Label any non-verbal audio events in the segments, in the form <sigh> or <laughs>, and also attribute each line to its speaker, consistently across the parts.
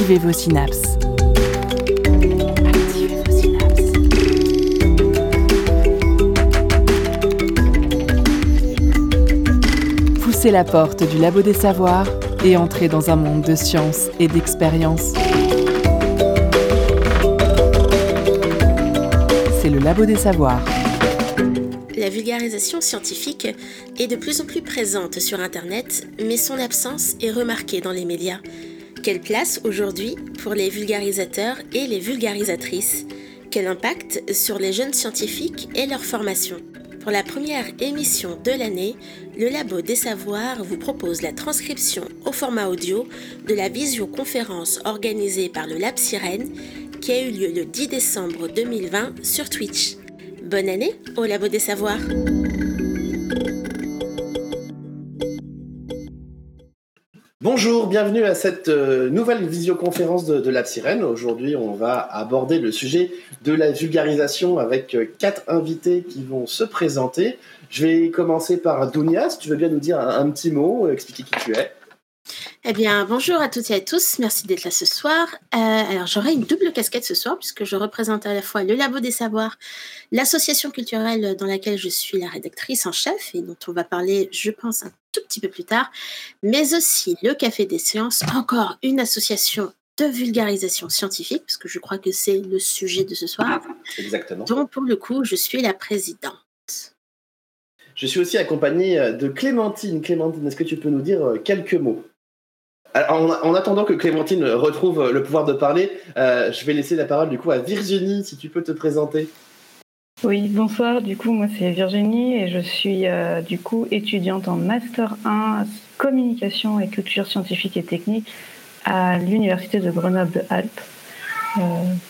Speaker 1: Activez vos synapses. Activez. Poussez la porte du labo des savoirs et entrez dans un monde de science et d'expérience. C'est le labo des savoirs.
Speaker 2: La vulgarisation scientifique est de plus en plus présente sur Internet, mais son absence est remarquée dans les médias. Quelle place aujourd'hui pour les vulgarisateurs et les vulgarisatrices? Quel impact sur les jeunes scientifiques et leur formation? Pour la première émission de l'année, le Labo des Savoirs vous propose la transcription au format audio de la visioconférence organisée par le Lab Sirène qui a eu lieu le 10 décembre 2020 sur Twitch. Bonne année au Labo des Savoirs
Speaker 3: Bonjour, bienvenue à cette euh, nouvelle visioconférence de, Lab Sirène. Aujourd'hui, on va aborder le sujet de la vulgarisation avec euh, quatre invités qui vont se présenter. Je vais commencer par Dounia, si tu veux bien nous dire un, un petit mot, euh, expliquer qui tu es.
Speaker 2: Eh bien, bonjour à toutes et à tous. Merci d'être là ce soir. Euh, alors, j'aurai une double casquette ce soir puisque je représente à la fois le Labo des Savoirs, l'association culturelle dans laquelle je suis la rédactrice en chef et dont on va parler, je pense, un tout petit peu plus tard, mais aussi le Café des Sciences, encore une association de vulgarisation scientifique, parce que je crois que c'est le sujet de ce soir,
Speaker 3: Exactement.
Speaker 2: dont pour le coup, je suis la présidente.
Speaker 3: Je suis aussi accompagné euh, de Clémentine. Clémentine, est-ce que tu peux nous dire euh, quelques mots? En, en attendant que Clémentine retrouve le pouvoir de parler, euh, je vais laisser la parole du coup à Virginie, si tu peux te présenter.
Speaker 4: Oui, bonsoir. Du coup, moi, c'est Virginie et je suis euh, du coup étudiante en Master 1 Communication et Culture Scientifique et Technique à l'Université de Grenoble-Alpes. Euh,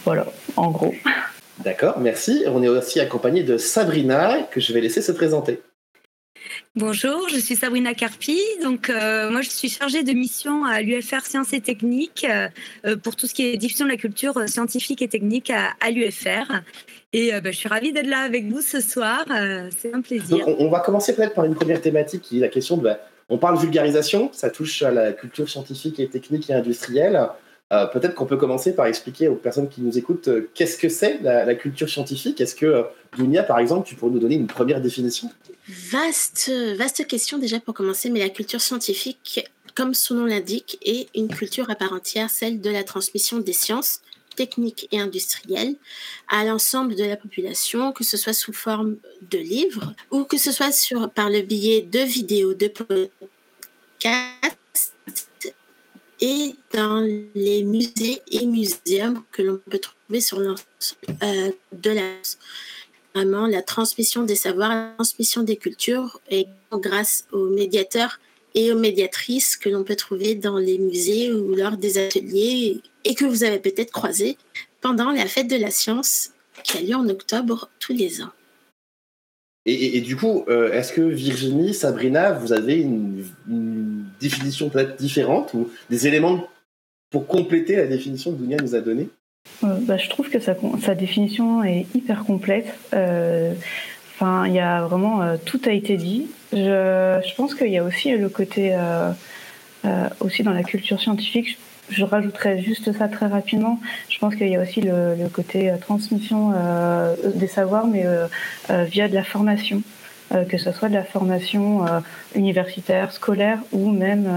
Speaker 4: voilà, en gros.
Speaker 3: D'accord, merci. On est aussi accompagné de Sabrina, que je vais laisser se présenter.
Speaker 5: Bonjour, je suis Sabrina Carpi. Donc, euh, moi, je suis chargée de mission à l'UFR Sciences et Techniques euh, pour tout ce qui est diffusion de la culture euh, scientifique et technique à, l'UFR. Et euh, bah, je suis ravie d'être là avec vous ce soir. Euh, C'est un plaisir.
Speaker 3: On, va commencer peut-être par une première thématique qui est la question de. bah, on parle vulgarisation, ça touche à la culture scientifique et technique et industrielle. Euh, peut-être qu'on peut commencer par expliquer aux personnes qui nous écoutent euh, qu'est-ce que c'est la, culture scientifique? Est-ce que, euh, Dunia, par exemple, tu pourrais nous donner une première définition?
Speaker 2: Vaste, vaste question déjà pour commencer, mais la culture scientifique, comme son nom l'indique, est une culture à part entière, celle de la transmission des sciences techniques et industrielles à l'ensemble de la population, que ce soit sous forme de livres ou que ce soit sur, par le biais de vidéos, de podcasts et dans les musées et muséums que l'on peut trouver sur l'ensemble euh, de la vraiment la transmission des savoirs, la transmission des cultures, grâce aux médiateurs et aux médiatrices que l'on peut trouver dans les musées ou lors des ateliers et que vous avez peut-être croisés pendant la fête de la science qui a lieu en octobre tous les ans.
Speaker 3: et, du coup, euh, est-ce que Virginie, Sabrina, vous avez une, une définition peut-être différente ou des éléments pour compléter la définition que Dunia nous a donnée?
Speaker 4: Euh, bah, je trouve que sa, définition est hyper complète. Euh, Enfin, il y a vraiment euh, tout a été dit. Je, pense qu'il y a aussi le côté aussi dans la culture scientifique. Je, je rajouterais juste ça très rapidement. Je pense qu'il y a aussi le, côté transmission des savoirs, mais via de la formation. Que ce soit de la formation universitaire, scolaire ou même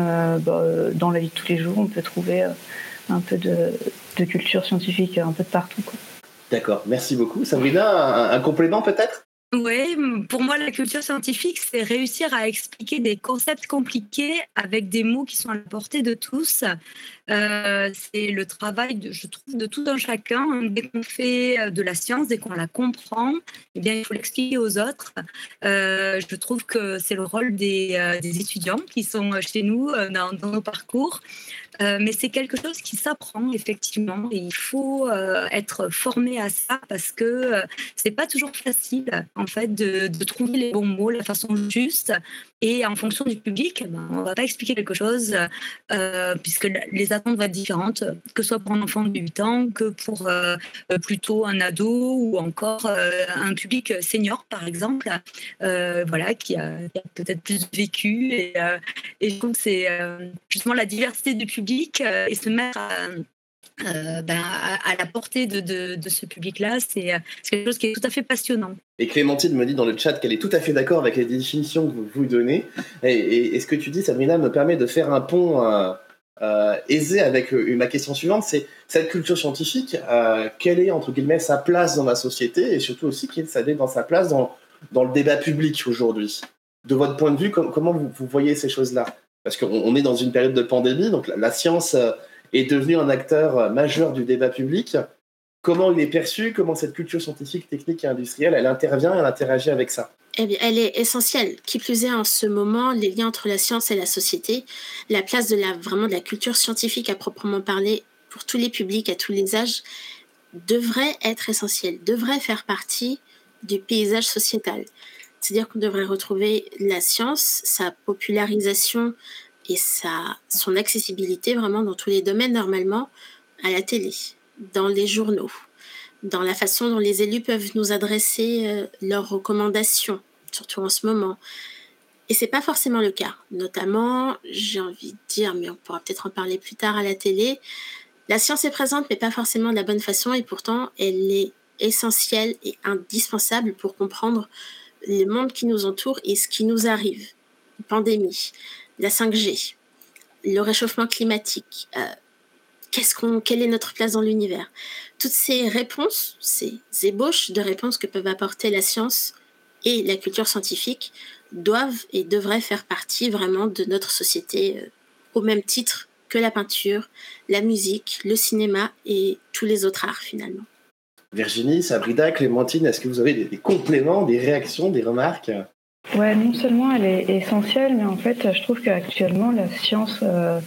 Speaker 4: bah, dans la vie de tous les jours, on peut trouver un peu de, de culture scientifique un peu de partout.
Speaker 3: D'accord, merci beaucoup. Sabrina, un, un complément peut-être?
Speaker 5: Oui, pour moi, la culture scientifique, c'est réussir à expliquer des concepts compliqués avec des mots qui sont à la portée de tous. Euh, c'est le travail, de, je trouve, de tout un chacun. Dès qu'on fait euh, de la science, dès qu'on la comprend, eh bien, il faut l'expliquer aux autres. Euh, je trouve que c'est le rôle des, des étudiants qui sont chez nous dans, dans nos parcours. Euh, mais c'est quelque chose qui s'apprend effectivement et il faut euh, être formé à ça parce que euh, c'est pas toujours facile en fait de, de, trouver les bons mots, la façon juste et en fonction du public, ben, on va pas expliquer quelque chose euh, puisque les attentes vont être différentes, que ce soit pour un enfant de 8 ans que pour euh, plutôt un ado ou encore euh, un public senior par exemple, voilà qui a, peut-être plus vécu. Et, et je trouve que c'est justement la diversité du public et se mettre à, euh, ben, à, la portée de, ce public-là, c'est quelque chose qui est tout à fait passionnant.
Speaker 3: Et Clémentine me dit dans le chat qu'elle est tout à fait d'accord avec les définitions que vous donnez. Et, ce que tu dis, Sabrina, me permet de faire un pont euh, aisé avec ma question suivante, c'est cette culture scientifique, quelle est, entre guillemets, sa place dans la société et surtout aussi quelle est sa place dans, le débat public aujourd'hui? De votre point de vue, comment vous voyez ces choses-là? Parce qu'on est dans une période de pandémie, donc la science est devenu un acteur majeur du débat public. Comment il est perçu Comment cette culture scientifique, technique et industrielle, elle intervient, elle interagit avec ça?
Speaker 2: Eh bien, elle est essentielle. Qui plus est, en ce moment, les liens entre la science et la société, la place de la, vraiment de la culture scientifique à proprement parler pour tous les publics, à tous les âges, devrait être essentielle, devrait faire partie du paysage sociétal. C'est-à-dire qu'on devrait retrouver la science, sa popularisation et sa, son accessibilité vraiment dans tous les domaines normalement, à la télé, dans les journaux, dans la façon dont les élus peuvent nous adresser euh, leurs recommandations, surtout en ce moment. Et c'est pas forcément le cas. Notamment, j'ai envie de dire, mais on pourra peut-être en parler plus tard à la télé, la science est présente, mais pas forcément de la bonne façon, et pourtant elle est essentielle et indispensable pour comprendre le monde qui nous entoure et ce qui nous arrive. pandémie, la 5G, le réchauffement climatique, euh, qu'est-ce qu'on, quelle est notre place dans l'univers? Toutes ces réponses, ces ébauches de réponses que peuvent apporter la science et la culture scientifique doivent et devraient faire partie vraiment de notre société euh, au même titre que la peinture, la musique, le cinéma et tous les autres arts finalement.
Speaker 3: Virginie, Sabrina, Clémentine, est-ce que vous avez des compléments, des réactions, des remarques?
Speaker 4: Ouais, non seulement elle est essentielle, mais en fait, je trouve qu'actuellement, la science, euh,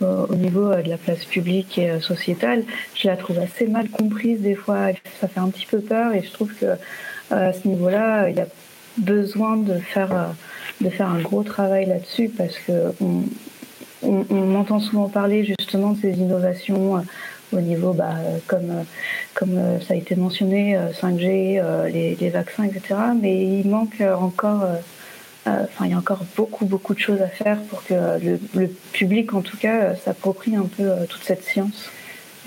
Speaker 4: au niveau euh, de la place publique et euh, sociétale, je la trouve assez mal comprise des fois. Ça fait un petit peu peur et je trouve que à ce niveau-là, il y a besoin de faire, de faire un gros travail là-dessus parce que on, on, entend souvent parler justement de ces innovations au niveau, bah, comme, comme euh, ça a été mentionné, 5G, euh, euh, les, vaccins, etc. Mais il manque encore, enfin, il y a encore beaucoup, beaucoup de choses à faire pour que le, le public, en tout cas, s'approprie un peu toute cette science.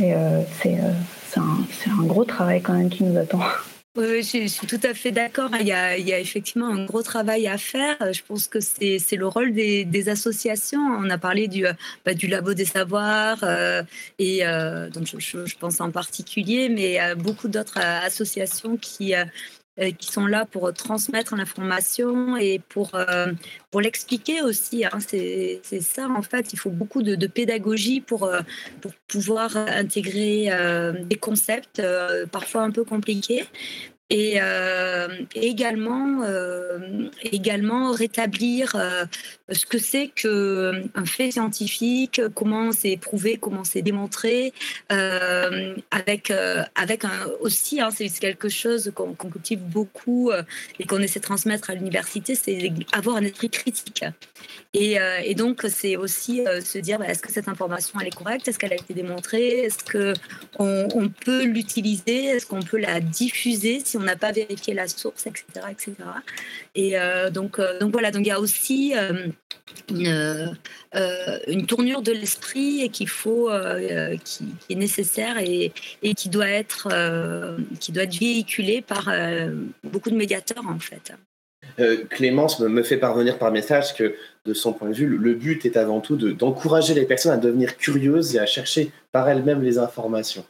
Speaker 4: Et c'est un, un gros travail quand même qui nous attend.
Speaker 5: Je, suis tout à fait d'accord. Il, y a effectivement un gros travail à faire. Je pense que c'est le rôle des, associations. On a parlé du, bah, du labo des savoirs euh, et euh, donc je, pense en particulier, mais beaucoup d'autres associations qui, euh, qui sont là pour transmettre l'information et pour, euh, pour l'expliquer aussi. Hein. C'est ça, en fait. Il faut beaucoup de, pédagogie pour, euh, pour pouvoir intégrer des concepts parfois un peu compliqués et, euh, également, euh, également rétablir euh, ce que c'est qu'un fait scientifique, comment c'est prouvé, comment c'est démontré, avec, avec un, aussi, hein, c'est quelque chose qu'on cultive beaucoup et qu'on essaie de transmettre à l'université, c'est avoir un esprit critique. Et, et donc, c'est aussi se dire, bah, est-ce que cette information, elle est correcte? Est-ce qu'elle a été démontrée? Est-ce qu'on on peut l'utiliser? Est-ce qu'on peut la diffuser si on n'a pas vérifié la source, etc. etc. Et euh, donc, euh, donc voilà, donc il y a aussi euh, une, tournure de l'esprit et qu'il qui, est nécessaire et, et, qui, doit être, qui doit être véhiculée par beaucoup de médiateurs en fait.
Speaker 3: Clémence me, fait parvenir par message que, de son point de vue, le but est avant tout d'encourager les personnes à devenir curieuses et à chercher par elles-mêmes les informations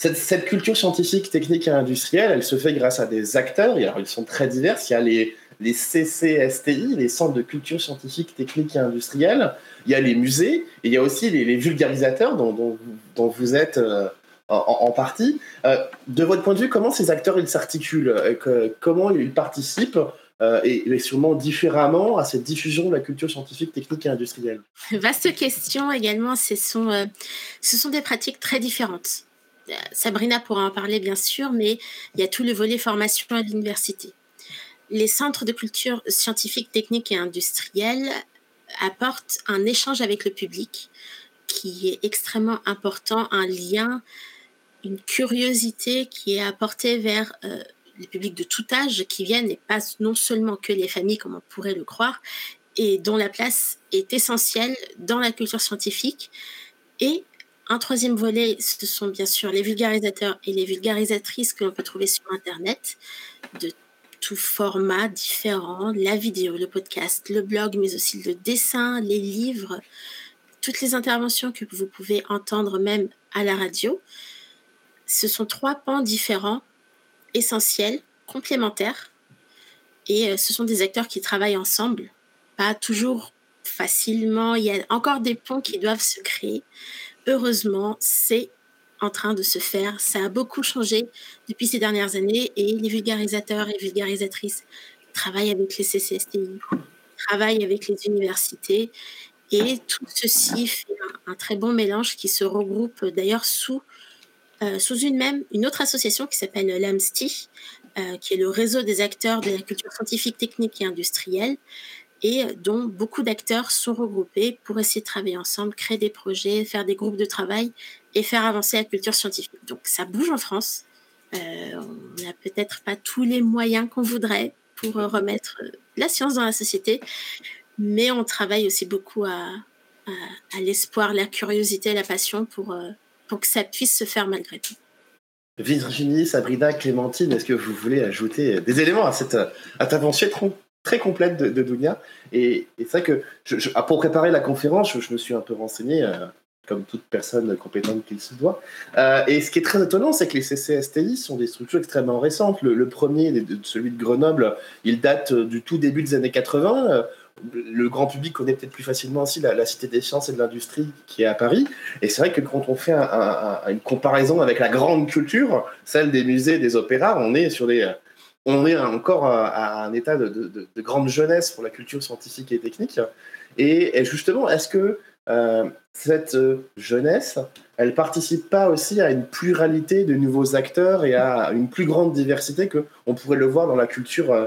Speaker 3: cette, culture scientifique, technique et industrielle, elle se fait grâce à des acteurs. alors, ils sont très divers. Il y a les, CCSTI, les centres de culture scientifique, technique et industrielle. Il y a les musées. Et il y a aussi les, vulgarisateurs dont, vous êtes euh, en, partie. Euh, de votre point de vue, comment ces acteurs ils s'articulent? Euh, Comment ils participent? Et, sûrement différemment à cette diffusion de la culture scientifique, technique et industrielle
Speaker 2: Vaste question également. Ce sont, ce sont des pratiques très différentes. Sabrina pourra en parler bien sûr, mais il y a tout le volet formation à l'université. Les centres de culture scientifique, technique et industrielle apportent un échange avec le public qui est extrêmement important, un lien, une curiosité qui est apportée vers euh, le public de tout âge qui viennent et pas non seulement que les familles comme on pourrait le croire, et dont la place est essentielle dans la culture scientifique et un troisième volet, ce sont bien sûr les vulgarisateurs et les vulgarisatrices que l'on peut trouver sur Internet, de tout format différent, la vidéo, le podcast, le blog, mais aussi le dessin, les livres, toutes les interventions que vous pouvez entendre même à la radio. Ce sont trois pans différents, essentiels, complémentaires, et euh, ce sont des acteurs qui travaillent ensemble, pas toujours facilement, il y a encore des ponts qui doivent se créer. Heureusement, c'est en train de se faire. Ça a beaucoup changé depuis ces dernières années et les vulgarisateurs et vulgarisatrices travaillent avec les CCSTI, travaillent avec les universités et tout ceci fait un, très bon mélange qui se regroupe d'ailleurs sous, sous une même, une autre association qui s'appelle l'AMSTI, euh, qui est le réseau des acteurs de la culture scientifique, technique et industrielle et dont beaucoup d'acteurs sont regroupés pour essayer de travailler ensemble, créer des projets, faire des groupes de travail et faire avancer la culture scientifique. Donc ça bouge en France. Euh, on n'a peut-être pas tous les moyens qu'on voudrait pour remettre la science dans la société, mais on travaille aussi beaucoup à, l'espoir, la curiosité, la passion pour, euh, pour que ça puisse se faire malgré tout.
Speaker 3: Virginie, Sabrina, Clémentine, est-ce que vous voulez ajouter des éléments à cette intervention très complète de, de Dunia Et, c'est vrai que ah, pour préparer la conférence, je, me suis un peu renseigné. Euh, comme toute personne compétente qu'il se doit. Euh, et ce qui est très étonnant, c'est que les CCSTI sont des structures extrêmement récentes. Le, premier, celui de Grenoble, il date du tout début des années 80 le grand public connaît peut-être plus facilement aussi la, Cité des sciences et de l'industrie qui est à Paris. Et c'est vrai que quand on fait une comparaison avec la grande culture, celle des musées, des opéras, on est sur des, on est encore à, un état de, grande jeunesse pour la culture scientifique et technique. Et, justement, est-ce que euh, cette jeunesse, elle participe pas aussi à une pluralité de nouveaux acteurs et à une plus grande diversité que on pourrait le voir dans la culture euh,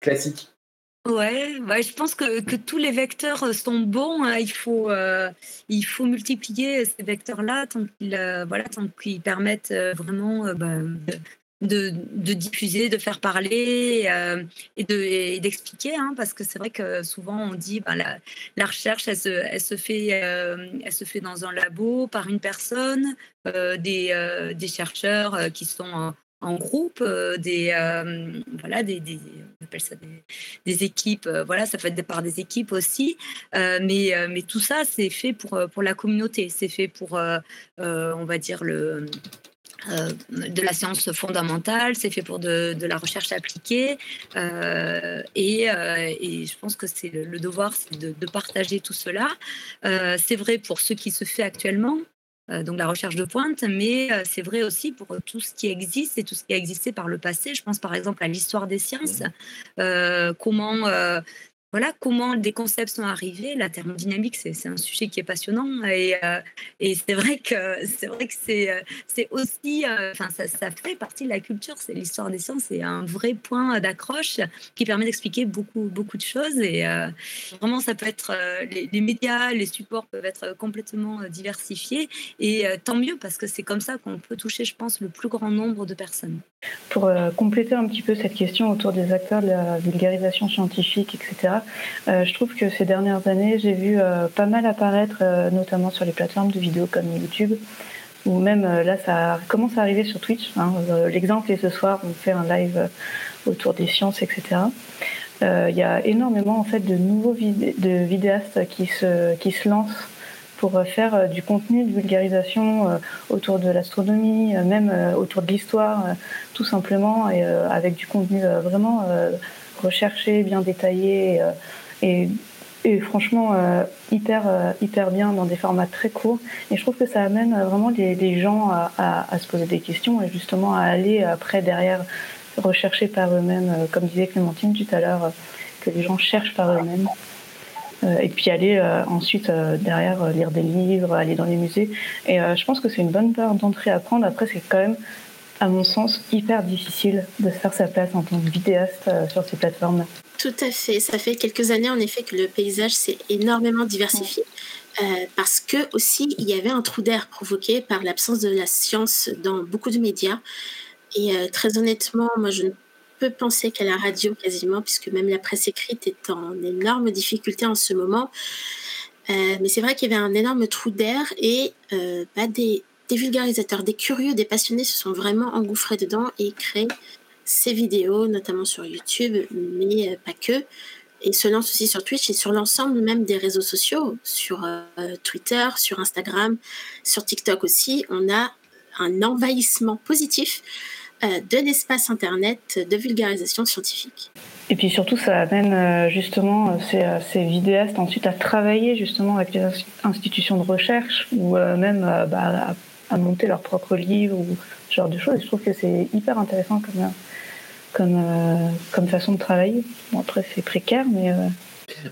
Speaker 3: classique?
Speaker 5: Ouais, je pense que, que, tous les vecteurs euh, sont bons. Hein. Il, faut, euh, il faut multiplier ces vecteurs-là tant qu'ils euh, voilà, tant permettent vraiment bah, de, de, diffuser, de faire parler et, de, d'expliquer. Hein, parce que c'est vrai que souvent on dit ben, la, la, recherche, elle se, elle, se fait, elle se fait dans un labo par une personne, des, des chercheurs qui sont en groupe, euh, des, euh, voilà, des, des, on appelle ça des, équipes, euh, voilà, ça peut être par des équipes aussi, mais, mais tout ça, c'est fait pour, pour la communauté, c'est fait pour, on va dire, le, de la science fondamentale, c'est fait pour de, de la recherche appliquée. et, et, je pense que c'est le, devoir, c'est de, partager tout cela. c'est vrai pour ce qui se fait actuellement. Euh, donc la recherche de pointe, mais euh, c'est vrai aussi pour tout ce qui existe et tout ce qui a existé par le passé. Je pense par exemple à l'histoire des sciences, euh, comment voilà comment des concepts sont arrivés. La thermodynamique, c'est un sujet qui est passionnant et, euh, et c'est vrai que c'est vrai que c'est euh, aussi, euh, ça, fait partie de la culture. C'est l'histoire des sciences, c'est un vrai point d'accroche qui permet d'expliquer beaucoup beaucoup de choses et vraiment ça peut être les, médias, les supports peuvent être complètement diversifiés et tant mieux parce que c'est comme ça qu'on peut toucher, je pense, le plus grand nombre de personnes.
Speaker 4: Pour compléter un petit peu cette question autour des acteurs de la vulgarisation scientifique, etc. Euh, je trouve que ces dernières années, j'ai vu euh, pas mal apparaître, euh, notamment sur les plateformes de vidéos comme YouTube, ou même là, ça commence à arriver sur Twitch. Hein. L'exemple est ce soir, on fait un live autour des sciences, etc. Il y a énormément en fait de nouveaux vidéastes qui se lancent pour faire du contenu de vulgarisation autour de l'astronomie, même autour de l'histoire, tout simplement, et avec du contenu vraiment recherché, bien détaillé euh, et, franchement euh, hyper, euh, hyper bien dans des formats très courts. Et je trouve que ça amène vraiment les, gens à, se poser des questions et justement à aller après derrière rechercher par eux-mêmes, comme disait Clémentine tout à l'heure, que les gens cherchent par eux-mêmes. et puis aller ensuite derrière lire des livres, aller dans les musées. Et je pense que c'est une bonne part d'entrée à prendre. Après, c'est quand même à mon sens, hyper difficile de se faire sa place en tant que vidéaste euh, sur ces plateformes.
Speaker 2: Tout à fait. Ça fait quelques années, en effet, que le paysage s'est énormément diversifié. Euh, parce que aussi, il y avait un trou d'air provoqué par l'absence de la science dans beaucoup de médias. Et euh, très honnêtement, moi, je ne peux penser qu'à la radio quasiment, puisque même la presse écrite est en énorme difficulté en ce moment. mais c'est vrai qu'il y avait un énorme trou d'air et bah, des, des vulgarisateurs, des curieux, des passionnés se sont vraiment engouffrés dedans et créé ces vidéos, notamment sur YouTube, mais pas que, et se lancent aussi sur Twitch et sur l'ensemble même des réseaux sociaux, sur Twitter, sur Instagram, sur TikTok aussi. On a un envahissement positif euh, de l'espace Internet de vulgarisation scientifique.
Speaker 4: Et puis surtout, ça amène euh, justement euh, ces, vidéastes ensuite à travailler justement avec les institutions de recherche ou même bah, à, monter leurs propres livres ou ce genre de choses. je trouve que c'est hyper intéressant comme, comme, comme façon de travailler. Bon, après, c'est précaire, mais...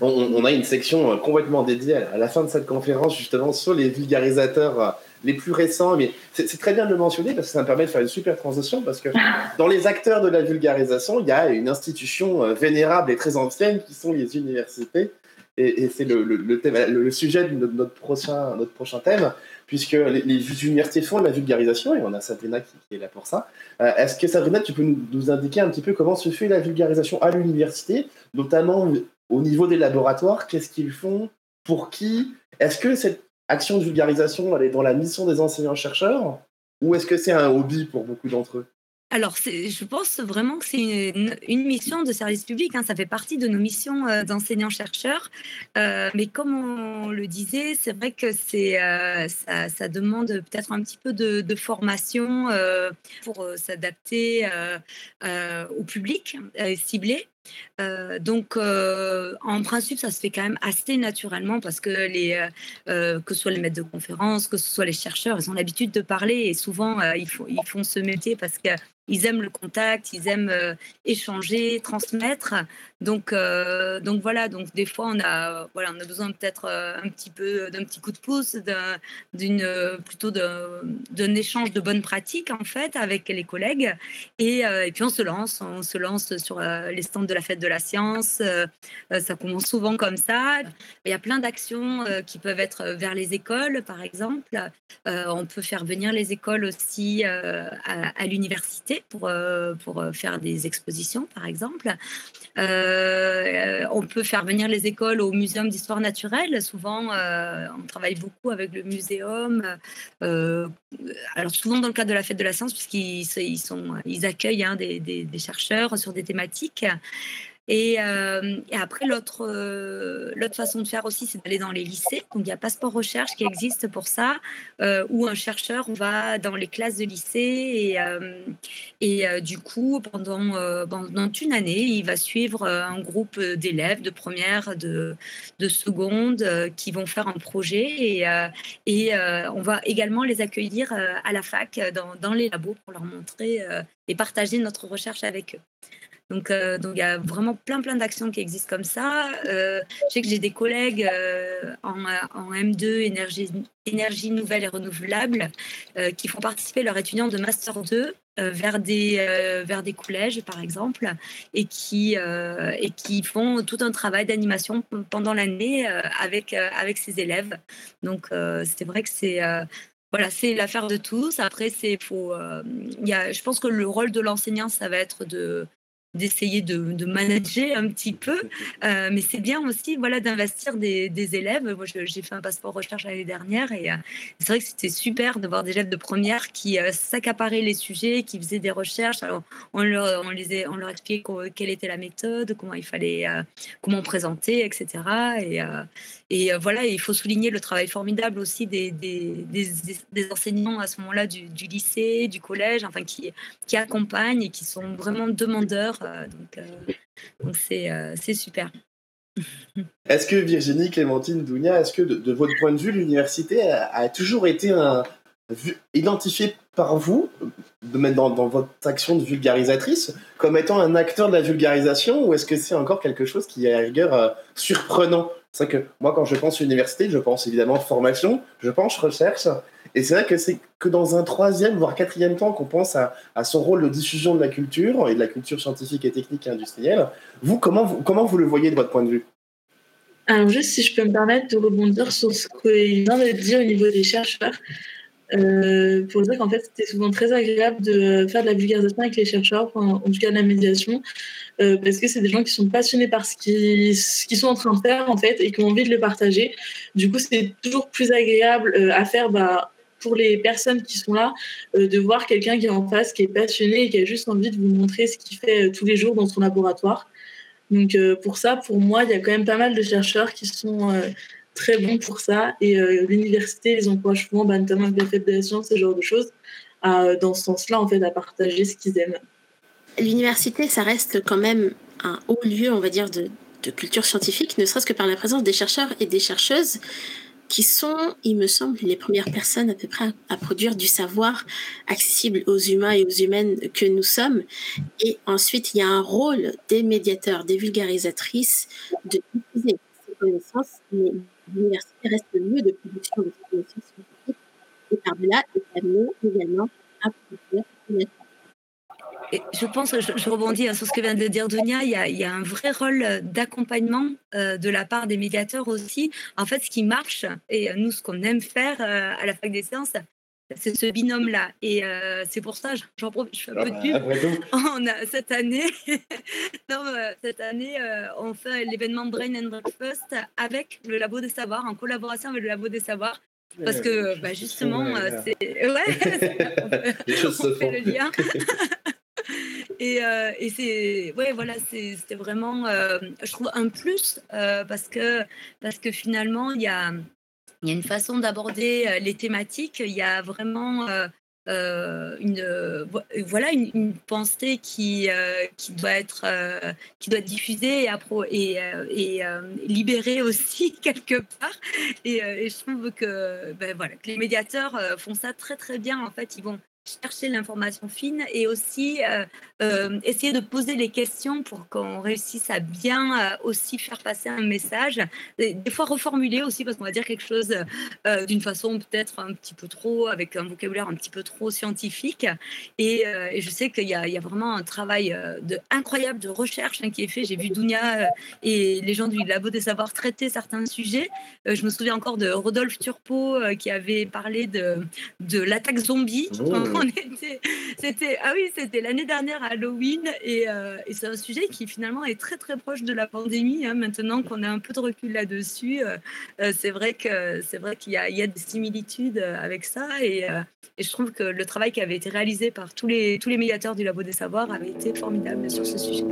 Speaker 3: On, a une section complètement dédiée à la fin de cette conférence justement sur les vulgarisateurs les plus récents, mais c'est très bien de le mentionner parce que ça me permet de faire une super transition parce que <laughs> dans les acteurs de la vulgarisation, il y a une institution euh, vénérable et très ancienne qui sont les universités. Et, c'est le, le, sujet de notre prochain, notre prochain thème, puisque les, universités font de la vulgarisation, et on a Sabrina qui, est là pour ça. Euh, est-ce que Sabrina, tu peux nous, indiquer un petit peu comment se fait la vulgarisation à l'université, notamment au niveau des laboratoires? Qu'est-ce qu'ils font? Pour qui? Est-ce que cette action de vulgarisation, est dans la mission des enseignants-chercheurs? Ou est-ce que c'est un hobby pour beaucoup d'entre eux?
Speaker 5: Alors, je pense vraiment que c'est une, mission de service public. Hein. ça fait partie de nos missions euh, d'enseignants-chercheurs. Euh, mais comme on le disait, c'est vrai que euh, ça, demande peut-être un petit peu de, formation pour s'adapter au public ciblé. Donc, en principe, ça se fait quand même assez naturellement parce que les, que ce soit les maîtres de conférences, que ce soit les chercheurs, ils ont l'habitude de parler et souvent ils, font, ce métier parce qu'ils aiment le contact, ils aiment échanger, transmettre. Donc, donc voilà. Donc des fois, on a, voilà, on a besoin peut-être un petit peu d'un petit coup de pouce, d'une plutôt d'un échange de bonnes pratiques en fait avec les collègues. Et, puis on se lance, on se lance sur les stands de la fête de la science. Euh, euh, ça commence souvent comme ça. Il y a plein d'actions euh, qui peuvent être vers les écoles, par exemple. on peut faire venir les écoles aussi à, l'université pour, pour faire des expositions, par exemple. on peut faire venir les écoles au muséum d'histoire naturelle. Souvent, on travaille beaucoup avec le muséum. alors souvent dans le cadre de la fête de la science, puisqu'ils ils ils accueillent hein, des, des, chercheurs sur des thématiques. Euh, et, après, l'autre euh, l'autre façon de faire aussi, c'est d'aller dans les lycées. Donc, il y a Passeport Recherche qui existe pour ça, euh, où un chercheur va dans les classes de lycée et, du coup, pendant, une année, il va suivre un groupe d'élèves de première, de, de seconde, qui vont faire un projet et, on va également les accueillir à la fac dans les labos pour leur montrer et partager notre recherche avec eux. Donc, euh, donc il y a vraiment plein, plein d'actions qui existent comme ça. Euh, je sais que j'ai des collègues euh, en, en, M2 énergie, énergie nouvelle et renouvelable qui font participer leurs étudiants de master 2 vers des vers des collèges par exemple et qui et qui font tout un travail d'animation pendant l'année avec avec ces élèves. Donc c'est vrai que c'est voilà, c'est l'affaire de tous. Après, c'est faut. A, je pense que le rôle de l'enseignant, ça va être de d'essayer de, de, manager un petit peu, <laughs> euh, mais c'est bien aussi voilà d'investir des, des, élèves. Moi, j'ai fait un passeport recherche l'année dernière et euh, c'est vrai que c'était super de voir des élèves de première qui euh, s'accaparaient les sujets, qui faisaient des recherches. Alors, on leur, on les on leur expliquait quelle était la méthode, comment il fallait, comment présenter, etc. Et, et voilà, il faut souligner le travail formidable aussi des, des, enseignants à ce moment-là du, lycée, du collège, enfin qui, qui accompagnent et qui sont vraiment demandeurs euh, donc, euh, donc euh, c'est super. <laughs>
Speaker 3: Est-ce que Virginie, Clémentine, Dounia, est-ce que de, votre point de vue, l'université a, toujours été un, identifié par vous, dans, dans votre action de vulgarisatrice, comme étant un acteur de la vulgarisation, ou est-ce que c'est encore quelque chose qui est à rigueur surprenant? C'est vrai que moi, quand je pense université, je pense évidemment formation, je pense recherche, et c'est vrai que c'est que dans un troisième, voire quatrième temps qu'on pense à, son rôle de diffusion de la culture et de la culture scientifique et technique et industrielle. Vous, comment vous, comment vous le voyez de votre point de vue?
Speaker 6: Alors juste si je peux me permettre de rebondir sur ce qu'il vient de dire au niveau des chercheurs. Euh, pour dire qu'en fait, c'était souvent très agréable de faire de la vulgarisation avec les chercheurs, en, tout cas de la médiation, euh, parce que c'est des gens qui sont passionnés par ce qu'ils sont en train de faire, en fait, et qui ont envie de le partager. Du coup, c'est toujours plus agréable euh, à faire bah, pour les personnes qui sont là, de voir quelqu'un qui est en face, qui est passionné et qui a juste envie de vous montrer ce qu'il fait tous les jours dans son laboratoire. Donc, pour ça, pour moi, il y a quand même pas mal de chercheurs qui sont très bon pour ça. Et euh, l'université les encourage souvent, bah, notamment avec la fête de ce genre de choses, à, dans ce sens-là, en fait, à partager ce qu'ils aiment.
Speaker 2: L'université, ça reste quand même un haut lieu, on va dire, de, de culture scientifique, ne serait-ce que par la présence des chercheurs et des chercheuses qui sont, il me semble, les premières personnes à peu près à, produire du savoir accessible aux humains et aux humaines que nous sommes. Et ensuite, il y a un rôle des médiateurs, des vulgarisatrices, de diffuser ces connaissances, l'université reste le lieu de production de connaissances scientifiques et par-delà est amené également à produire
Speaker 5: et je pense, je, je rebondis sur ce que vient de dire Dunia, il y a, il y a un vrai rôle d'accompagnement euh, de la part des médiateurs aussi. En fait, ce qui marche, et nous, ce qu'on aime faire euh, à la fac des sciences, c'est ce binôme-là. Et euh, c'est pour ça, j'en profite, je fais un peu de ah, pub. On a, cette année, <laughs> non, euh, cette année euh, on fait l'événement Brain and Breakfast avec le Labo des Savoirs, en collaboration avec le Labo des Savoirs. Parce que bah, justement, c'est. Ouais, <laughs> on, fait <laughs> le lien. et, et c'est ouais voilà c'était vraiment je trouve un plus parce que parce que finalement il y a il y a une façon d'aborder euh, les thématiques. Il y a vraiment euh, euh, une, voilà, une, pensée qui, qui, doit être, qui doit diffusée et, et, libérée aussi <laughs> quelque part. Et, je trouve que, ben, voilà, que les médiateurs font ça très très bien. En fait, ils vont chercher l'information fine et aussi euh, euh, essayer de poser les questions pour qu'on réussisse à bien euh, aussi faire passer un message. des fois reformuler aussi parce qu'on va dire quelque chose d'une façon peut-être un petit peu trop, avec un vocabulaire un petit peu trop scientifique. Et, je sais qu'il y, y, a vraiment un travail de, incroyable de recherche hein, qui est fait. J'ai vu Dounia et les gens du Labo des Savoirs traiter certains sujets. je me souviens encore de Rodolphe Turpo qui avait parlé de, de l'attaque zombie. C'était, ah oui, c'était l'année dernière Halloween euh, et, c'est un sujet qui finalement est très très proche de la pandémie. Hein, maintenant qu'on a un peu de recul là-dessus, euh, euh, c'est vrai que c'est vrai qu'il y a, des similitudes avec ça et, et, je trouve que le travail qui avait été réalisé par tous les tous les médiateurs du Labo des Savoirs avait été formidable sur ce sujet.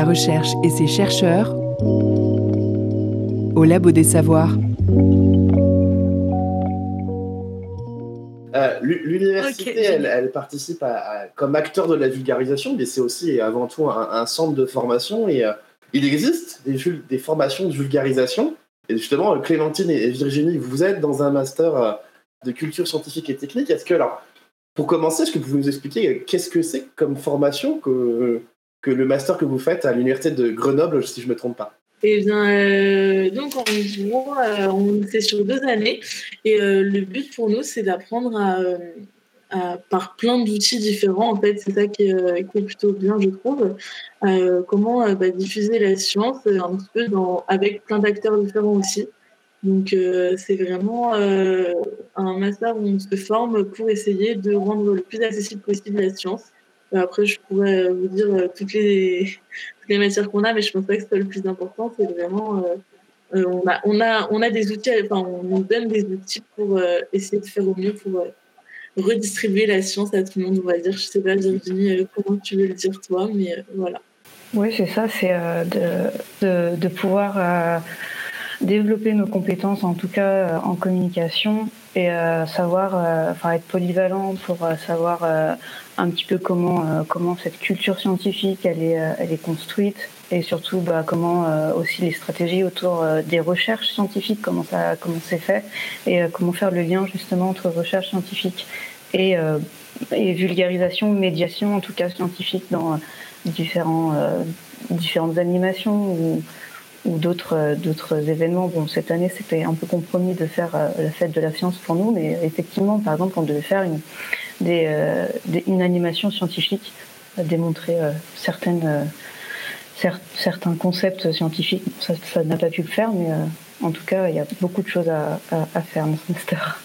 Speaker 1: La recherche et ses chercheurs au Labo des Savoirs.
Speaker 3: Euh, l'université, elle, participe comme acteur de la vulgarisation, mais c'est aussi et avant tout un, centre de formation. Et euh, il existe des, des, formations de vulgarisation. Et justement, Clémentine et Virginie, vous êtes dans un master euh, de culture scientifique et technique. Est-ce que, alors, pour commencer, est-ce que vous pouvez nous expliquer qu'est-ce que c'est comme formation que, que le master que vous faites à l'université de Grenoble, si je ne me trompe pas
Speaker 6: eh bien, euh, donc en gros, euh, c'est sur deux années et euh, le but pour nous, c'est d'apprendre à, par plein d'outils différents. En fait, c'est ça qui est, plutôt bien, je trouve. comment bah, diffuser la science un petit peu dans, avec plein d'acteurs différents aussi. Donc, c'est vraiment un master où on se forme pour essayer de rendre le plus accessible possible la science. Après, je pourrais vous dire toutes les, les matières qu'on a, mais je pense pas que c'est le plus important. C'est vraiment, euh, euh, on, a, on, a, on a des outils, enfin, on nous donne des outils pour euh, essayer de faire au mieux pour redistribuer la science à tout le monde, on va dire. Je sais pas, Virginie, comment tu veux le dire toi, mais voilà.
Speaker 4: Oui, c'est ça, c'est de, de, pouvoir développer nos compétences, en tout cas en communication, et savoir, enfin, être polyvalent pour savoir un petit peu comment, euh, comment cette culture scientifique elle est, euh, elle est construite et surtout bah, comment euh, aussi les stratégies autour des recherches scientifiques, comment ça comment c'est fait et comment faire le lien justement entre recherche scientifique et, et vulgarisation, médiation en tout cas scientifique dans différents, différentes animations ou, ou d'autres d'autres événements. Bon, cette année, c'était un peu compromis de faire la fête de la science pour nous, mais effectivement, par exemple, on devait faire une, euh, une animation scientifique, démontrer euh, certaines, euh, certains concepts scientifiques. Ça n'a pas pu le faire, mais en tout cas, il y a beaucoup de choses à, faire dans ce master.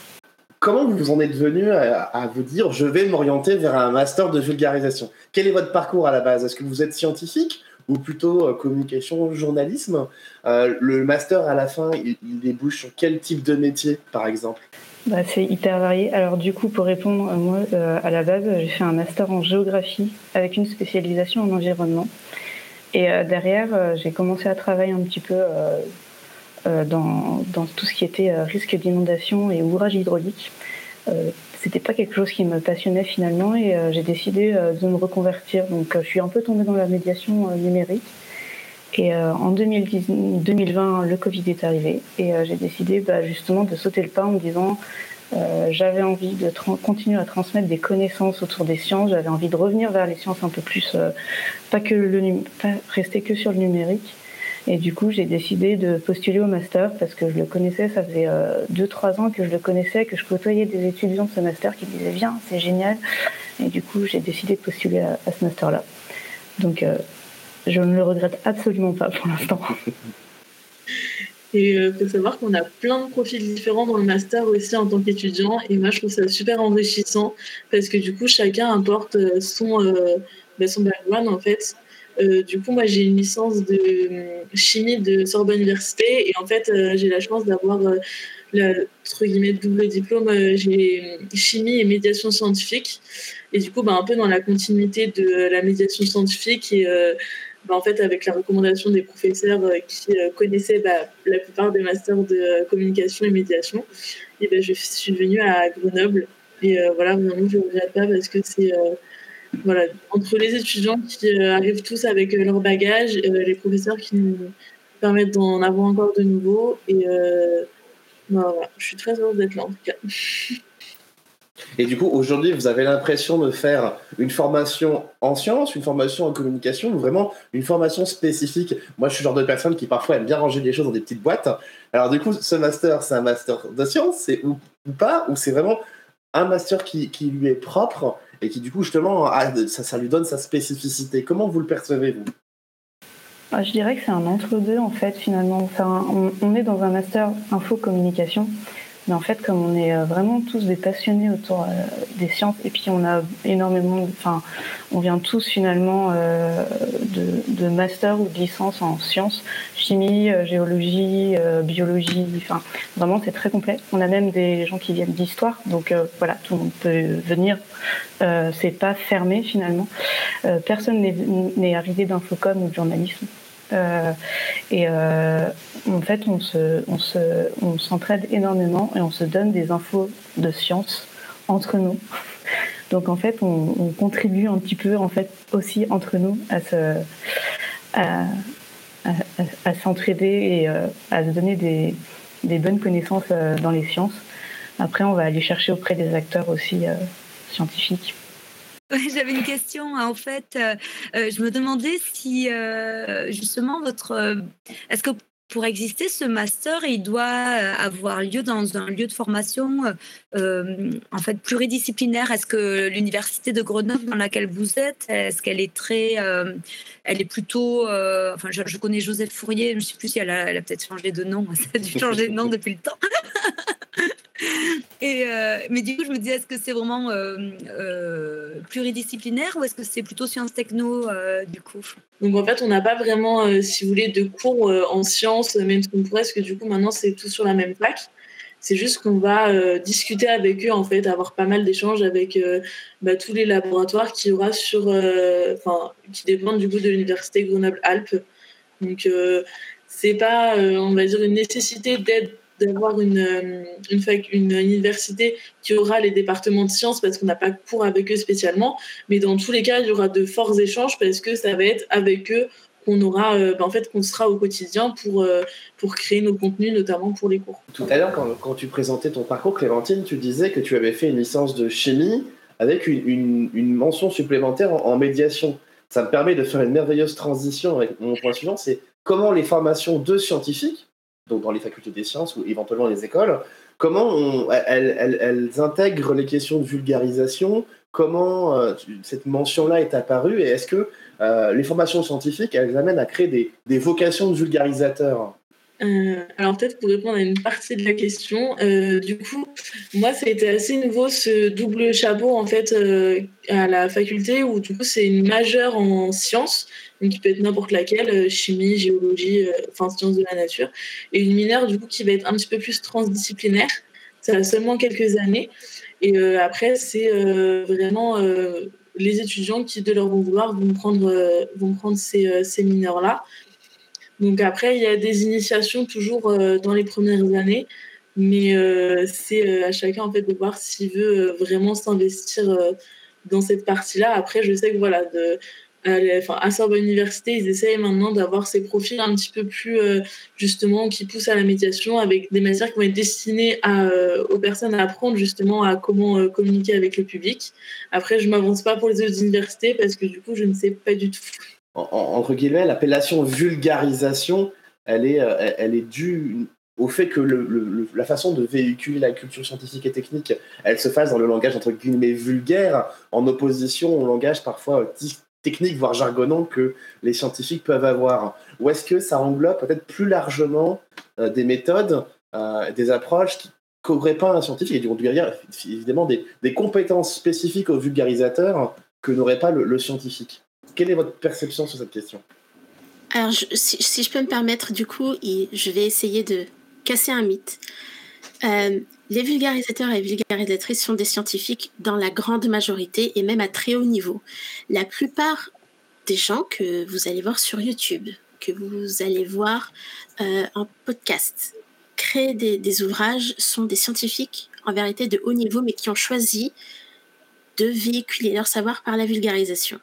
Speaker 3: Comment vous en êtes venu à, vous dire je vais m'orienter vers un master de vulgarisation? Quel est votre parcours à la base? Est-ce que vous êtes scientifique ou plutôt communication, journalisme Le master à la fin, il débouche sur quel type de métier par exemple?
Speaker 4: Bah, c'est hyper varié. Alors du coup, pour répondre, euh, euh, à la base, j'ai fait un master en géographie avec une spécialisation en environnement. Et euh, derrière, j'ai commencé à travailler un petit peu dans, dans, tout ce qui était risque d'inondation et ouvrage hydraulique. C'était pas quelque chose qui me passionnait finalement et j'ai décidé de me reconvertir. Donc je suis un peu tombée dans la médiation numérique. Et euh, en 2020, le Covid est arrivé et euh, j'ai décidé bah, justement de sauter le pas en me disant euh, j'avais envie de continuer à transmettre des connaissances autour des sciences, j'avais envie de revenir vers les sciences un peu plus, pas que le pas rester que sur le numérique. Et du coup, j'ai décidé de postuler au master parce que je le connaissais, ça faisait 2-3 ans que je le connaissais, que je côtoyais des étudiants de ce master qui me disaient Viens, c'est génial. Et du coup, j'ai décidé de postuler à, à ce master-là. Donc, je ne le regrette absolument pas pour l'instant. <laughs>
Speaker 6: Et il euh, faut savoir qu'on a plein de profils différents dans le master aussi en tant qu'étudiant. Et moi, je trouve ça super enrichissant parce que du coup, chacun apporte euh, son, euh, bah, son background en fait. Du coup, moi, j'ai une licence de chimie de Sorbonne Université et en fait, j'ai la chance d'avoir le double diplôme. j'ai chimie et médiation scientifique. Et du coup, bah, un peu dans la continuité de la médiation scientifique et bah, en fait, avec la recommandation des professeurs euh, qui euh, connaissaient bah, la plupart des masters de euh, communication et médiation, et je suis venue à Grenoble. Et voilà, vraiment, je ne regrette pas parce que c'est voilà, entre les étudiants qui arrivent tous avec leur bagage, les professeurs qui nous permettent d'en avoir encore de nouveaux. Et bah, voilà, je suis très heureuse d'être là en tout cas. <laughs>
Speaker 3: Et du coup, aujourd'hui, vous avez l'impression de faire une formation en sciences, une formation en communication, ou vraiment une formation spécifique? Moi, je suis le genre de personne qui parfois aime bien ranger les choses dans des petites boîtes. Alors du coup, ce master, c'est un master de sciences, c'est ou, pas, ou c'est vraiment un master qui, qui, lui est propre? Et qui du coup, justement, ça, lui donne sa spécificité. Comment vous le percevez, vous?
Speaker 4: Ah, je dirais que c'est un entre-deux en fait finalement. on, on, est dans un master info-communication Mais en fait, comme on est euh, vraiment tous des passionnés autour euh, des sciences, et puis on a énormément, enfin, on vient tous finalement euh, de, de, master ou de licence en sciences, chimie, géologie, biologie, enfin, vraiment c'est très complet. On a même des gens qui viennent d'histoire, donc voilà, tout le monde peut venir. c'est pas fermé finalement. personne n'est arrivé d'infocom ou de journalisme. Euh, et euh, en fait, on se, on se, on s'entraide énormément et on se donne des infos de science entre nous. <laughs> Donc en fait, on, on, contribue un petit peu en fait aussi entre nous à se, à, s'entraider et euh, à se donner des, des, bonnes connaissances dans les sciences. Après, on va aller chercher auprès des acteurs aussi scientifiques. <laughs>
Speaker 5: J'avais une question. En fait, euh, euh, je me demandais si euh, justement votre. Est-ce que pour exister, ce master, il doit avoir lieu dans un lieu de formation en fait pluridisciplinaire? Est-ce que l'université de Grenoble dans laquelle vous êtes, est-ce qu'elle est très, elle est plutôt, enfin, je, connais Joseph Fourier, je ne sais plus si elle a, a peut-être changé de nom, <laughs> ça a dû changer de nom depuis le temps. <laughs> Et, euh, mais du coup, je me disais, est-ce que c'est vraiment euh, euh, pluridisciplinaire ou est-ce que c'est plutôt sciences techno du coup?
Speaker 6: Donc en fait, on n'a pas vraiment, si vous voulez, de cours en sciences, même si on pourrait, parce que du coup, maintenant, c'est tout sur la même plaque. C'est juste qu'on va discuter avec eux, en fait, avoir pas mal d'échanges avec bah, tous les laboratoires qui aura sur, enfin, qui dépendent du coup de l'université Grenoble-Alpes. Donc, c'est pas, on va dire, une nécessité d'être d'avoir une, euh, une, université qui aura les départements de sciences parce qu'on n'a pas cours avec eux spécialement. Mais dans tous les cas, il y aura de forts échanges parce que ça va être avec eux qu'on aura, euh, ben, en fait, qu'on sera au quotidien pour, euh, pour créer nos contenus, notamment pour les cours.
Speaker 3: Tout à l'heure, quand, tu présentais ton parcours, Clémentine, tu disais que tu avais fait une licence de chimie avec une mention supplémentaire en, en, médiation. Ça me permet de faire une merveilleuse transition avec mon point suivant, c'est comment les formations de scientifiques donc dans les facultés des sciences ou éventuellement les écoles, comment elles, intègrent les questions de vulgarisation, comment euh, cette mention-là est apparue et est-ce que euh, les formations scientifiques, elles amènent à créer des, des vocations de vulgarisateurs?
Speaker 6: Euh, alors peut-être pour répondre à une partie de la question, du coup, moi ça a été assez nouveau ce double chapeau en fait à la faculté où du coup c'est une majeure en sciences donc qui peut être n'importe laquelle, euh, chimie, géologie, euh, enfin sciences de la nature, et une mineure du coup qui va être un petit peu plus transdisciplinaire. Ça a seulement quelques années, et euh, après c'est vraiment les étudiants qui de leur bon vouloir vont prendre vont prendre ces, ces mineurs là. Donc après il y a des initiations toujours dans les premières années, mais c'est à chacun en fait de voir s'il veut vraiment s'investir dans cette partie-là. Après, je sais que voilà, de, enfin, à Sorbonne Université, ils essayent maintenant d'avoir ces profils un petit peu plus, euh, justement, qui poussent à la médiation avec des matières qui vont être destinées à, euh, aux personnes à apprendre, justement, à comment euh, communiquer avec le public. Après, je m'avance pas pour les autres universités parce que, du coup, je ne sais pas du tout.
Speaker 3: Entre guillemets, l'appellation vulgarisation, elle est, elle est due au fait que la façon de véhiculer la culture scientifique et technique, elle se fasse dans le langage entre guillemets vulgaire, en opposition au langage parfois technique, voire jargonnant que les scientifiques peuvent avoir Ou est-ce que ça englobe peut-être plus largement euh, des méthodes, euh, des approches qui qu'aurait pas un scientifique, et du évidemment des, des, compétences spécifiques aux vulgarisateurs que n'aurait pas le, scientifique. Quelle est votre perception sur cette question?
Speaker 2: Alors, si, je peux me permettre, du coup, je vais essayer de casser un mythe. Euh, les vulgarisateurs et vulgarisatrices sont des scientifiques dans la grande majorité et même à très haut niveau. La plupart des gens que vous allez voir sur YouTube, que vous allez voir euh, en podcast, créer des, ouvrages sont des scientifiques en vérité de haut niveau mais qui ont choisi de véhiculer leur savoir par la vulgarisation.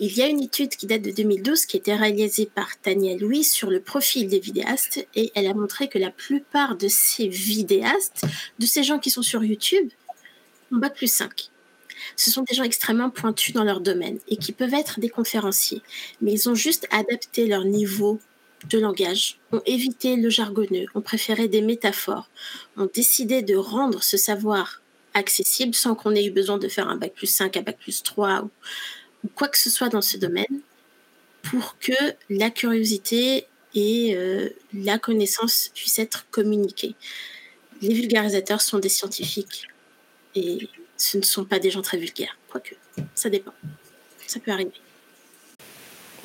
Speaker 2: Il y a une étude qui date de 2012 qui a été réalisée par Tania Louis sur le profil des vidéastes et elle a montré que la plupart de ces vidéastes, de ces gens qui sont sur YouTube, ont bac plus 5. Ce sont des gens extrêmement pointus dans leur domaine et qui peuvent être des conférenciers, mais ils ont juste adapté leur niveau de langage, ont évité le jargonneux, ont préféré des métaphores, ont décidé de rendre ce savoir accessible sans qu'on ait eu besoin de faire un bac plus 5, un bac plus 3 ou ou quoi que ce soit dans ce domaine pour que la curiosité et euh, la connaissance puissent être communiquées. les vulgarisateurs sont des scientifiques et ce ne sont pas des gens très vulgaires, quoique ça dépend. Ça peut arriver.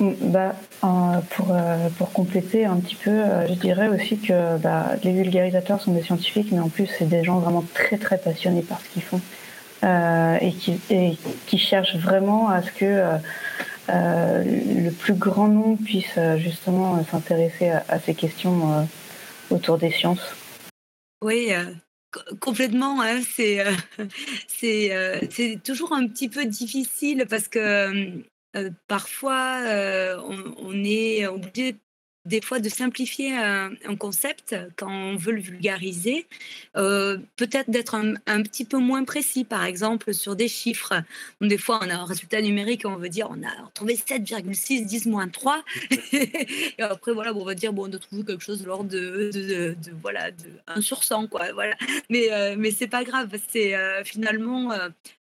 Speaker 4: Mm, bah, pour, euh, pour compléter un petit peu, euh, je dirais aussi que bah, les vulgarisateurs sont des scientifiques, mais en plus, c'est des gens vraiment très très passionnés par ce qu'ils font et, qui, et qui cherchent vraiment à ce que le plus grand nombre puisse justement s'intéresser à, ces questions autour des sciences.
Speaker 5: Oui, complètement. Hein, c'est <laughs> c'est toujours un petit peu difficile parce que parfois, on, est obligé des fois de simplifier un, concept quand on veut le vulgariser, peut-être d'être un, petit peu moins précis, par exemple sur des chiffres. des fois, on a un résultat numérique et on veut dire on a trouvé 7,6, 10 moins 3. <laughs> et après, voilà, on va dire bon, on a trouvé quelque chose de l'ordre de, voilà, de 1 sur 100. Quoi, voilà. Mais, mais c'est pas grave. C'est finalement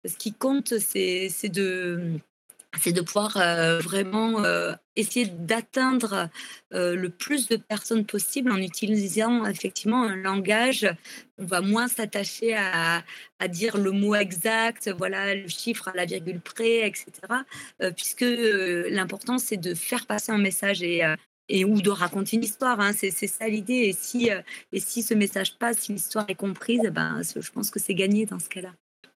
Speaker 5: ce qui compte, c'est de c'est de pouvoir vraiment essayer d'atteindre le plus de personnes possible en utilisant effectivement un langage. On va moins s'attacher à, dire le mot exact, voilà le chiffre à la virgule près, etc. puisque l'important c'est de faire passer un message et ou de raconter une histoire. Hein. C'est, ça l'idée. Et si, et si ce message passe, si l'histoire est comprise, ben, je pense que c'est gagné dans ce cas-là.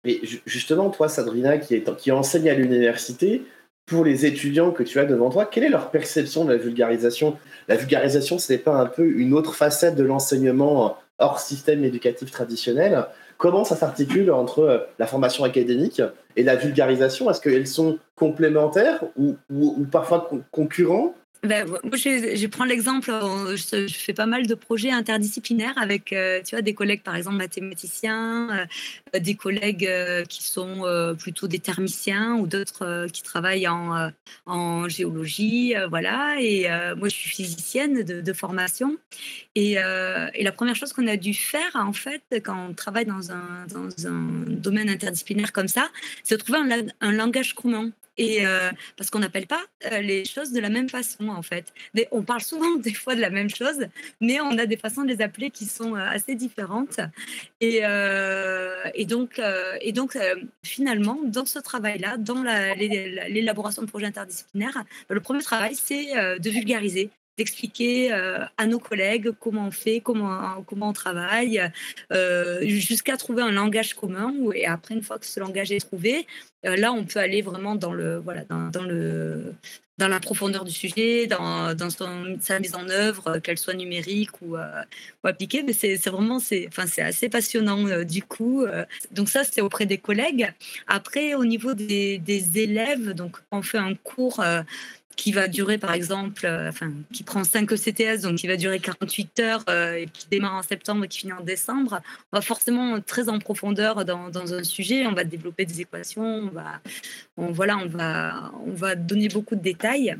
Speaker 3: Mais justement, toi, Sadrina, qui, enseigne à l'université, pour les étudiants que tu as devant toi, quelle est leur perception de la vulgarisation? La vulgarisation, ce n'est pas un peu une autre facette de l'enseignement hors système éducatif traditionnel? Comment ça s'articule entre euh, la formation académique et la vulgarisation? Est-ce qu'elles sont complémentaires ou, parfois concurrents?
Speaker 5: Ben, je, je, prends l'exemple, euh, je, fais pas mal de projets interdisciplinaires avec euh, tu vois, des collègues, par exemple, mathématiciens, euh, des collègues qui sont plutôt des thermiciens ou d'autres qui travaillent en, en géologie. voilà. Et moi, je suis physicienne de, formation. Et, la première chose qu'on a dû faire, en fait, quand on travaille dans un, dans un domaine interdisciplinaire comme ça, c'est de trouver un langage commun euh, parce qu'on n'appelle pas euh, les choses de la même façon en fait. on parle souvent <laughs> des fois de la même chose, mais on a des façons de les appeler qui sont euh, assez différentes. Et donc finalement, dans ce travail-là, dans l'élaboration de projets interdisciplinaires, le premier travail, c'est de vulgariser d'expliquer euh, à nos collègues comment on fait, comment, on travaille, euh, jusqu'à trouver un langage commun. Et après, une fois que ce langage est trouvé, euh, là, on peut aller vraiment dans le voilà dans, le dans la profondeur du sujet, dans, dans sa mise en œuvre, qu'elle soit numérique ou, appliquée. Mais c'est vraiment c'est enfin assez passionnant du coup. donc ça, c'est auprès des collègues. Après, au niveau des, des élèves, donc on fait un cours qui va durer par exemple, euh, enfin, qui prend 5 ECTS, donc qui va durer 48 heures euh, et qui démarre en septembre et qui finit en décembre, on va forcément très en profondeur dans, dans un sujet, on va développer des équations, on va, on, voilà, on va, on va donner beaucoup de détails.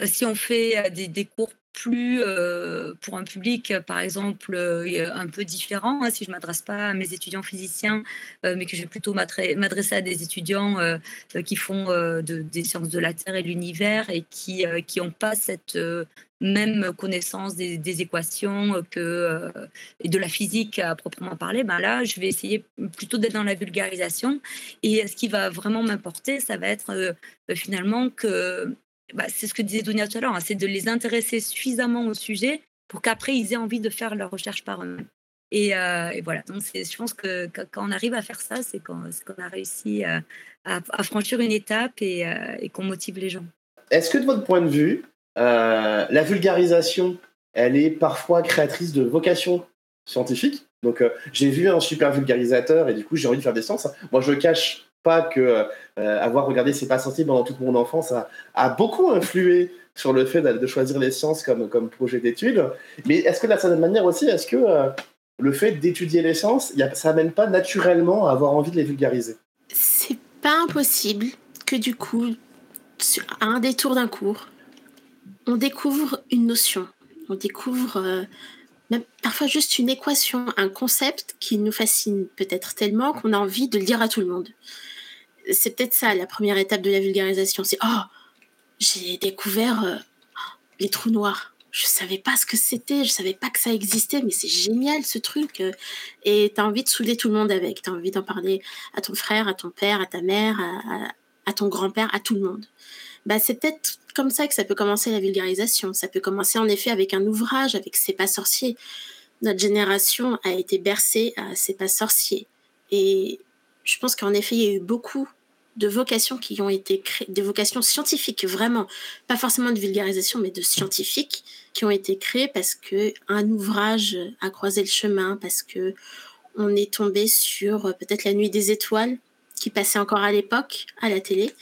Speaker 5: Euh, si on fait des, des cours plus euh, pour un public, par exemple, euh, un peu différent. Hein, si je ne m'adresse pas à mes étudiants physiciens, euh, mais que je vais plutôt m'adresser à des étudiants qui font de, des sciences de la Terre et l'univers et qui n'ont pas cette même connaissance des, équations que, et de la physique à proprement parler, ben là, je vais essayer plutôt d'être dans la vulgarisation. Et ce qui va vraiment m'importer, ça va être finalement que bah, c'est ce que disait Dunia tout à l'heure, hein, c'est de les intéresser suffisamment au sujet pour qu'après ils aient envie de faire leur recherche par eux-mêmes. Et, euh, voilà, donc je pense que, quand on arrive à faire ça, c'est qu'on a réussi euh, à, franchir une étape et, euh, et qu'on motive les gens.
Speaker 3: Est-ce que de votre point de vue, la vulgarisation, elle est parfois créatrice de vocation scientifique? Donc j'ai vu un super vulgarisateur et du coup j'ai envie de faire des sciences. Moi je cache pas que euh, avoir regardé C'est pas sensible pendant toute mon enfance a, beaucoup influé sur le fait de, choisir les sciences comme, projet d'étude. Mais est-ce que la certaine manière aussi, est-ce que euh, le fait d'étudier les sciences, ça amène pas naturellement à avoir envie de les vulgariser?
Speaker 2: C'est pas impossible que du coup, à un détour d'un cours, on découvre une notion, on découvre euh, même parfois juste une équation, un concept qui nous fascine peut-être tellement qu'on a envie de le dire à tout le monde c'est peut-être ça la première étape de la vulgarisation. C'est oh, j'ai découvert euh, les trous noirs. je savais pas ce que c'était, je savais pas que ça existait, mais c'est génial ce truc. Et tu as envie de souder tout le monde avec, tu as envie d'en parler à ton frère, à ton père, à ta mère, à, ton grand-père, à tout le monde. Bah, c'est peut-être comme ça que ça peut commencer la vulgarisation. Ça peut commencer en effet avec un ouvrage, avec C'est pas sorcier. Notre génération a été bercée à C'est pas sorcier. Et je pense qu'en effet, il y a eu beaucoup de vocations qui ont été créées, des vocations scientifiques vraiment, pas forcément de vulgarisation, mais de scientifiques qui ont été créées parce que un ouvrage a croisé le chemin, parce que on est tombé sur euh, peut-être la nuit des étoiles qui passait encore à l'époque à la télé.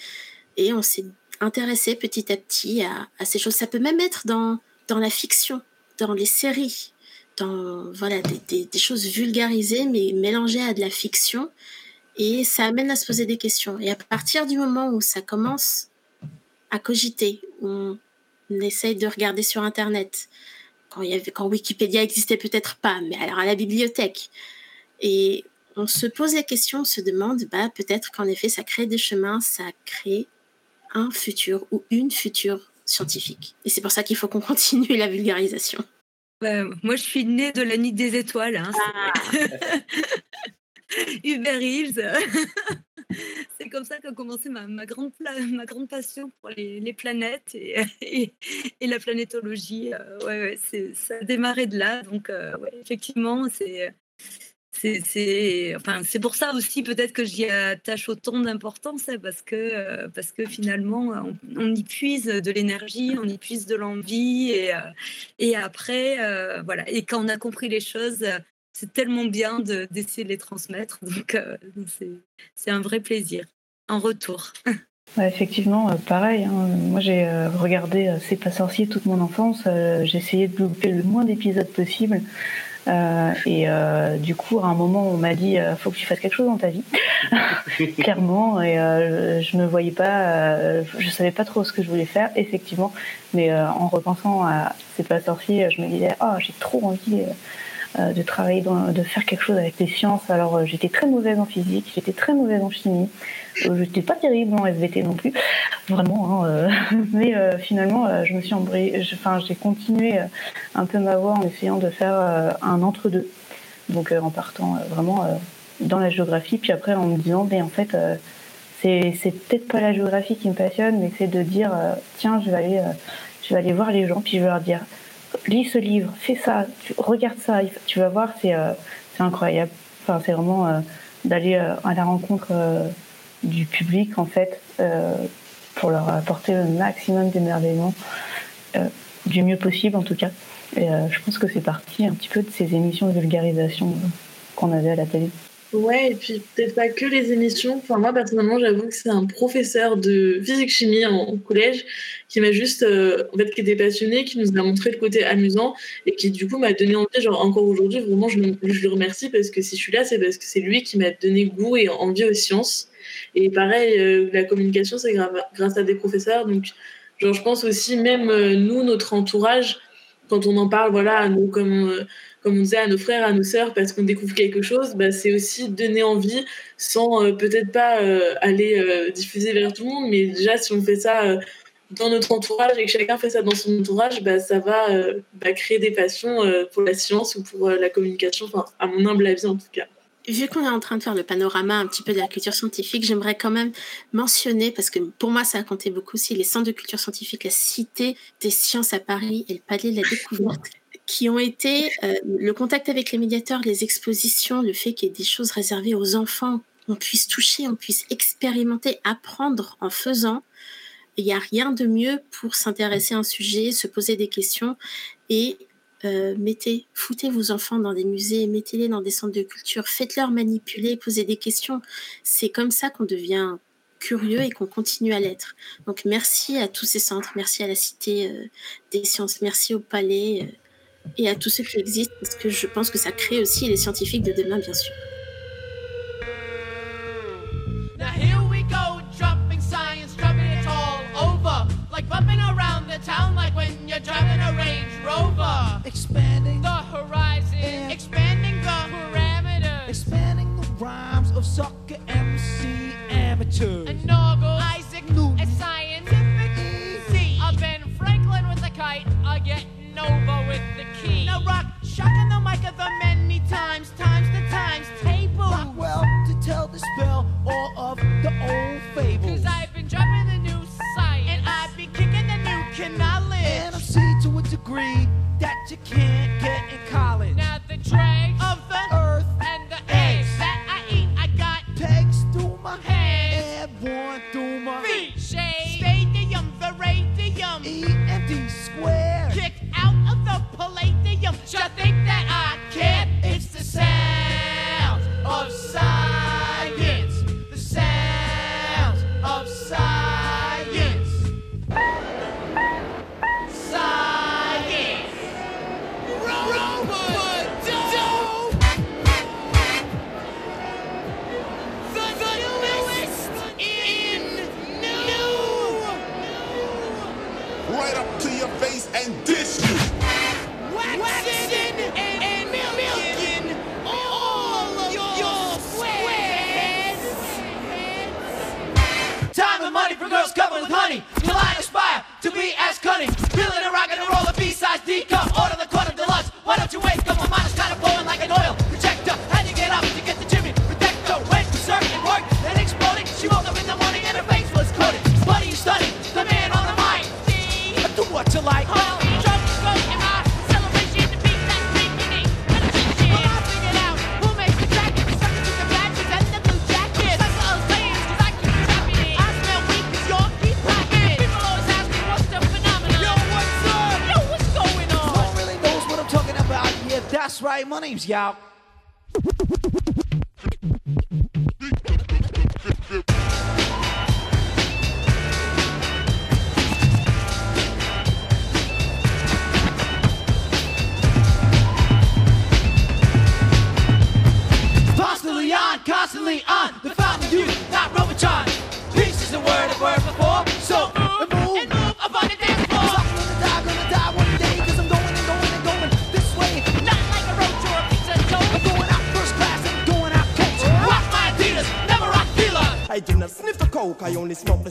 Speaker 2: Et on s'est intéressé petit à petit à, ces choses. Ça peut même être dans, dans la fiction, dans les séries, dans voilà des, des choses vulgarisées mais mélangées à de la fiction et ça amène à se poser des questions. Et à partir du moment où ça commence à cogiter, où on essaye de regarder sur Internet, quand, il y avait, quand Wikipédia existait peut-être pas, mais alors à la bibliothèque, et on se pose la question, on se demande, bah, peut-être qu'en effet, ça crée des chemins, ça crée un futur ou une future scientifique. Et c'est pour ça qu'il faut qu'on <laughs> continue la vulgarisation.
Speaker 5: moi, je suis née de la nuit des étoiles. Hein, ah. <laughs> <laughs> Uber Eats. <laughs> c'est comme ça qu'a commencé ma, grande, ma grande passion pour les, les planètes et, <laughs> et, la planétologie. Euh, ouais, ouais ça a démarré de là. Donc, euh, effectivement, c'est. Enfin, pour ça aussi peut-être que j'y attache autant d'importance hein, parce que, euh, parce que finalement on, y puise de l'énergie, on y puise de l'envie et, et après voilà et quand on a compris les choses, c'est tellement bien d'essayer de, les transmettre. Donc, euh, c'est un vrai plaisir en retour. <laughs>
Speaker 4: effectivement, euh, pareil. Hein. Moi, j'ai euh, regardé C'est pas sorcier toute mon enfance. j'ai essayé de louper le moins d'épisodes possible. et du coup, à un moment, on m'a dit faut que tu fasses quelque chose dans ta vie, <laughs> clairement. Et je ne voyais pas, je savais pas trop ce que je voulais faire, effectivement. Mais en repensant à C'est pas sorcier, je me disais oh, j'ai trop envie euh, de travailler, dans, de faire quelque chose avec les sciences. Alors euh, j'étais très mauvaise en physique, j'étais très mauvaise en chimie, euh, j'étais pas terrible en SVT non plus, vraiment. Hein, <laughs> mais finalement, je me suis enfin j'ai continué un peu ma voie en essayant de faire un entre-deux. Donc en partant vraiment dans la géographie, puis après en me disant, mais en fait, c'est, peut-être pas la géographie qui me passionne, mais c'est de dire, tiens, je vais aller, je vais aller voir les gens, puis je vais leur dire, lis ce livre, fais ça, regarde ça, tu vas voir, c'est euh, incroyable. Enfin, c'est vraiment euh, d'aller euh, à la rencontre du public, en fait, pour leur apporter le maximum d'émerveillement, du mieux possible en tout cas. Et je pense que c'est parti un petit peu de ces émissions de vulgarisation qu'on avait à la télé.
Speaker 6: Ouais, et puis peut-être pas que les émissions. Enfin, moi, personnellement, j'avoue que c'est un professeur de physique-chimie en collège qui m'a juste, euh, en fait, qui était passionné, qui nous a montré le côté amusant et qui, du coup, m'a donné envie. Genre, encore aujourd'hui, vraiment, je, je le remercie parce que si je suis là, c'est parce que c'est lui qui m'a donné goût et envie aux sciences. Et pareil, euh, la communication, c'est grâce à des professeurs. Donc, genre, je pense aussi, même euh, nous, notre entourage, quand on en parle, voilà, nous, comme comme on disait, à nos frères, à nos sœurs, parce qu'on découvre quelque chose, bah, c'est aussi donner envie sans euh, peut-être pas euh, aller euh, diffuser vers tout le monde, mais déjà si on fait ça dans notre entourage et que chacun fait ça dans son entourage, bah, ça va bah, créer des passions pour la science ou pour la communication, à mon humble avis en tout cas.
Speaker 2: Vu qu'on est en train de faire le panorama un petit peu de la culture scientifique, j'aimerais quand même mentionner, parce que pour moi ça a compté beaucoup aussi, les centres de culture scientifique, la Cité des sciences à Paris et le Palais de la Découverte qui ont été euh, le contact avec les médiateurs, les expositions, le fait qu'il y ait des choses réservées aux enfants, on puisse toucher, on puisse expérimenter, apprendre en faisant. Il n'y a rien de mieux pour s'intéresser à un sujet, se poser des questions et euh, mettez, foutez vos enfants dans des musées, mettez-les dans des centres de culture, faites-leur manipuler, posez des questions. C'est comme ça qu'on devient curieux et qu'on continue à l'être. Donc merci à tous ces centres, merci à la Cité euh, des sciences, merci au Palais et à tous ceux qui existent, parce que je pense que ça crée aussi les scientifiques de demain, bien sûr. Now here we go, dropping science, dropping it all over. Like bumping around the town, like when you're driving a Range Rover. Expanding the horizon, expanding the parameters. Expanding the rhymes of soccer MC amateurs. And Noggle, Isaac, Newton, a scientific C. A Ben Franklin with a kite, I get no
Speaker 7: with the key. Now rock, shocking the mic of the many times, times the times table.
Speaker 8: Rock well to tell the spell or of the old fables.
Speaker 7: Cause I've been dropping the new science, and I've been kicking the new knowledge.
Speaker 8: And I'm see to a degree that you can't get in college.
Speaker 7: Now the dregs
Speaker 8: of the earth
Speaker 7: and the eggs that I eat, I got
Speaker 8: pegs through my
Speaker 7: head
Speaker 8: and one through my
Speaker 7: feet. Shade, stadium, the radium,
Speaker 8: E and D square.
Speaker 7: kicked out of the palladium. Just think that I can't. It's the sound of science.
Speaker 8: yeah,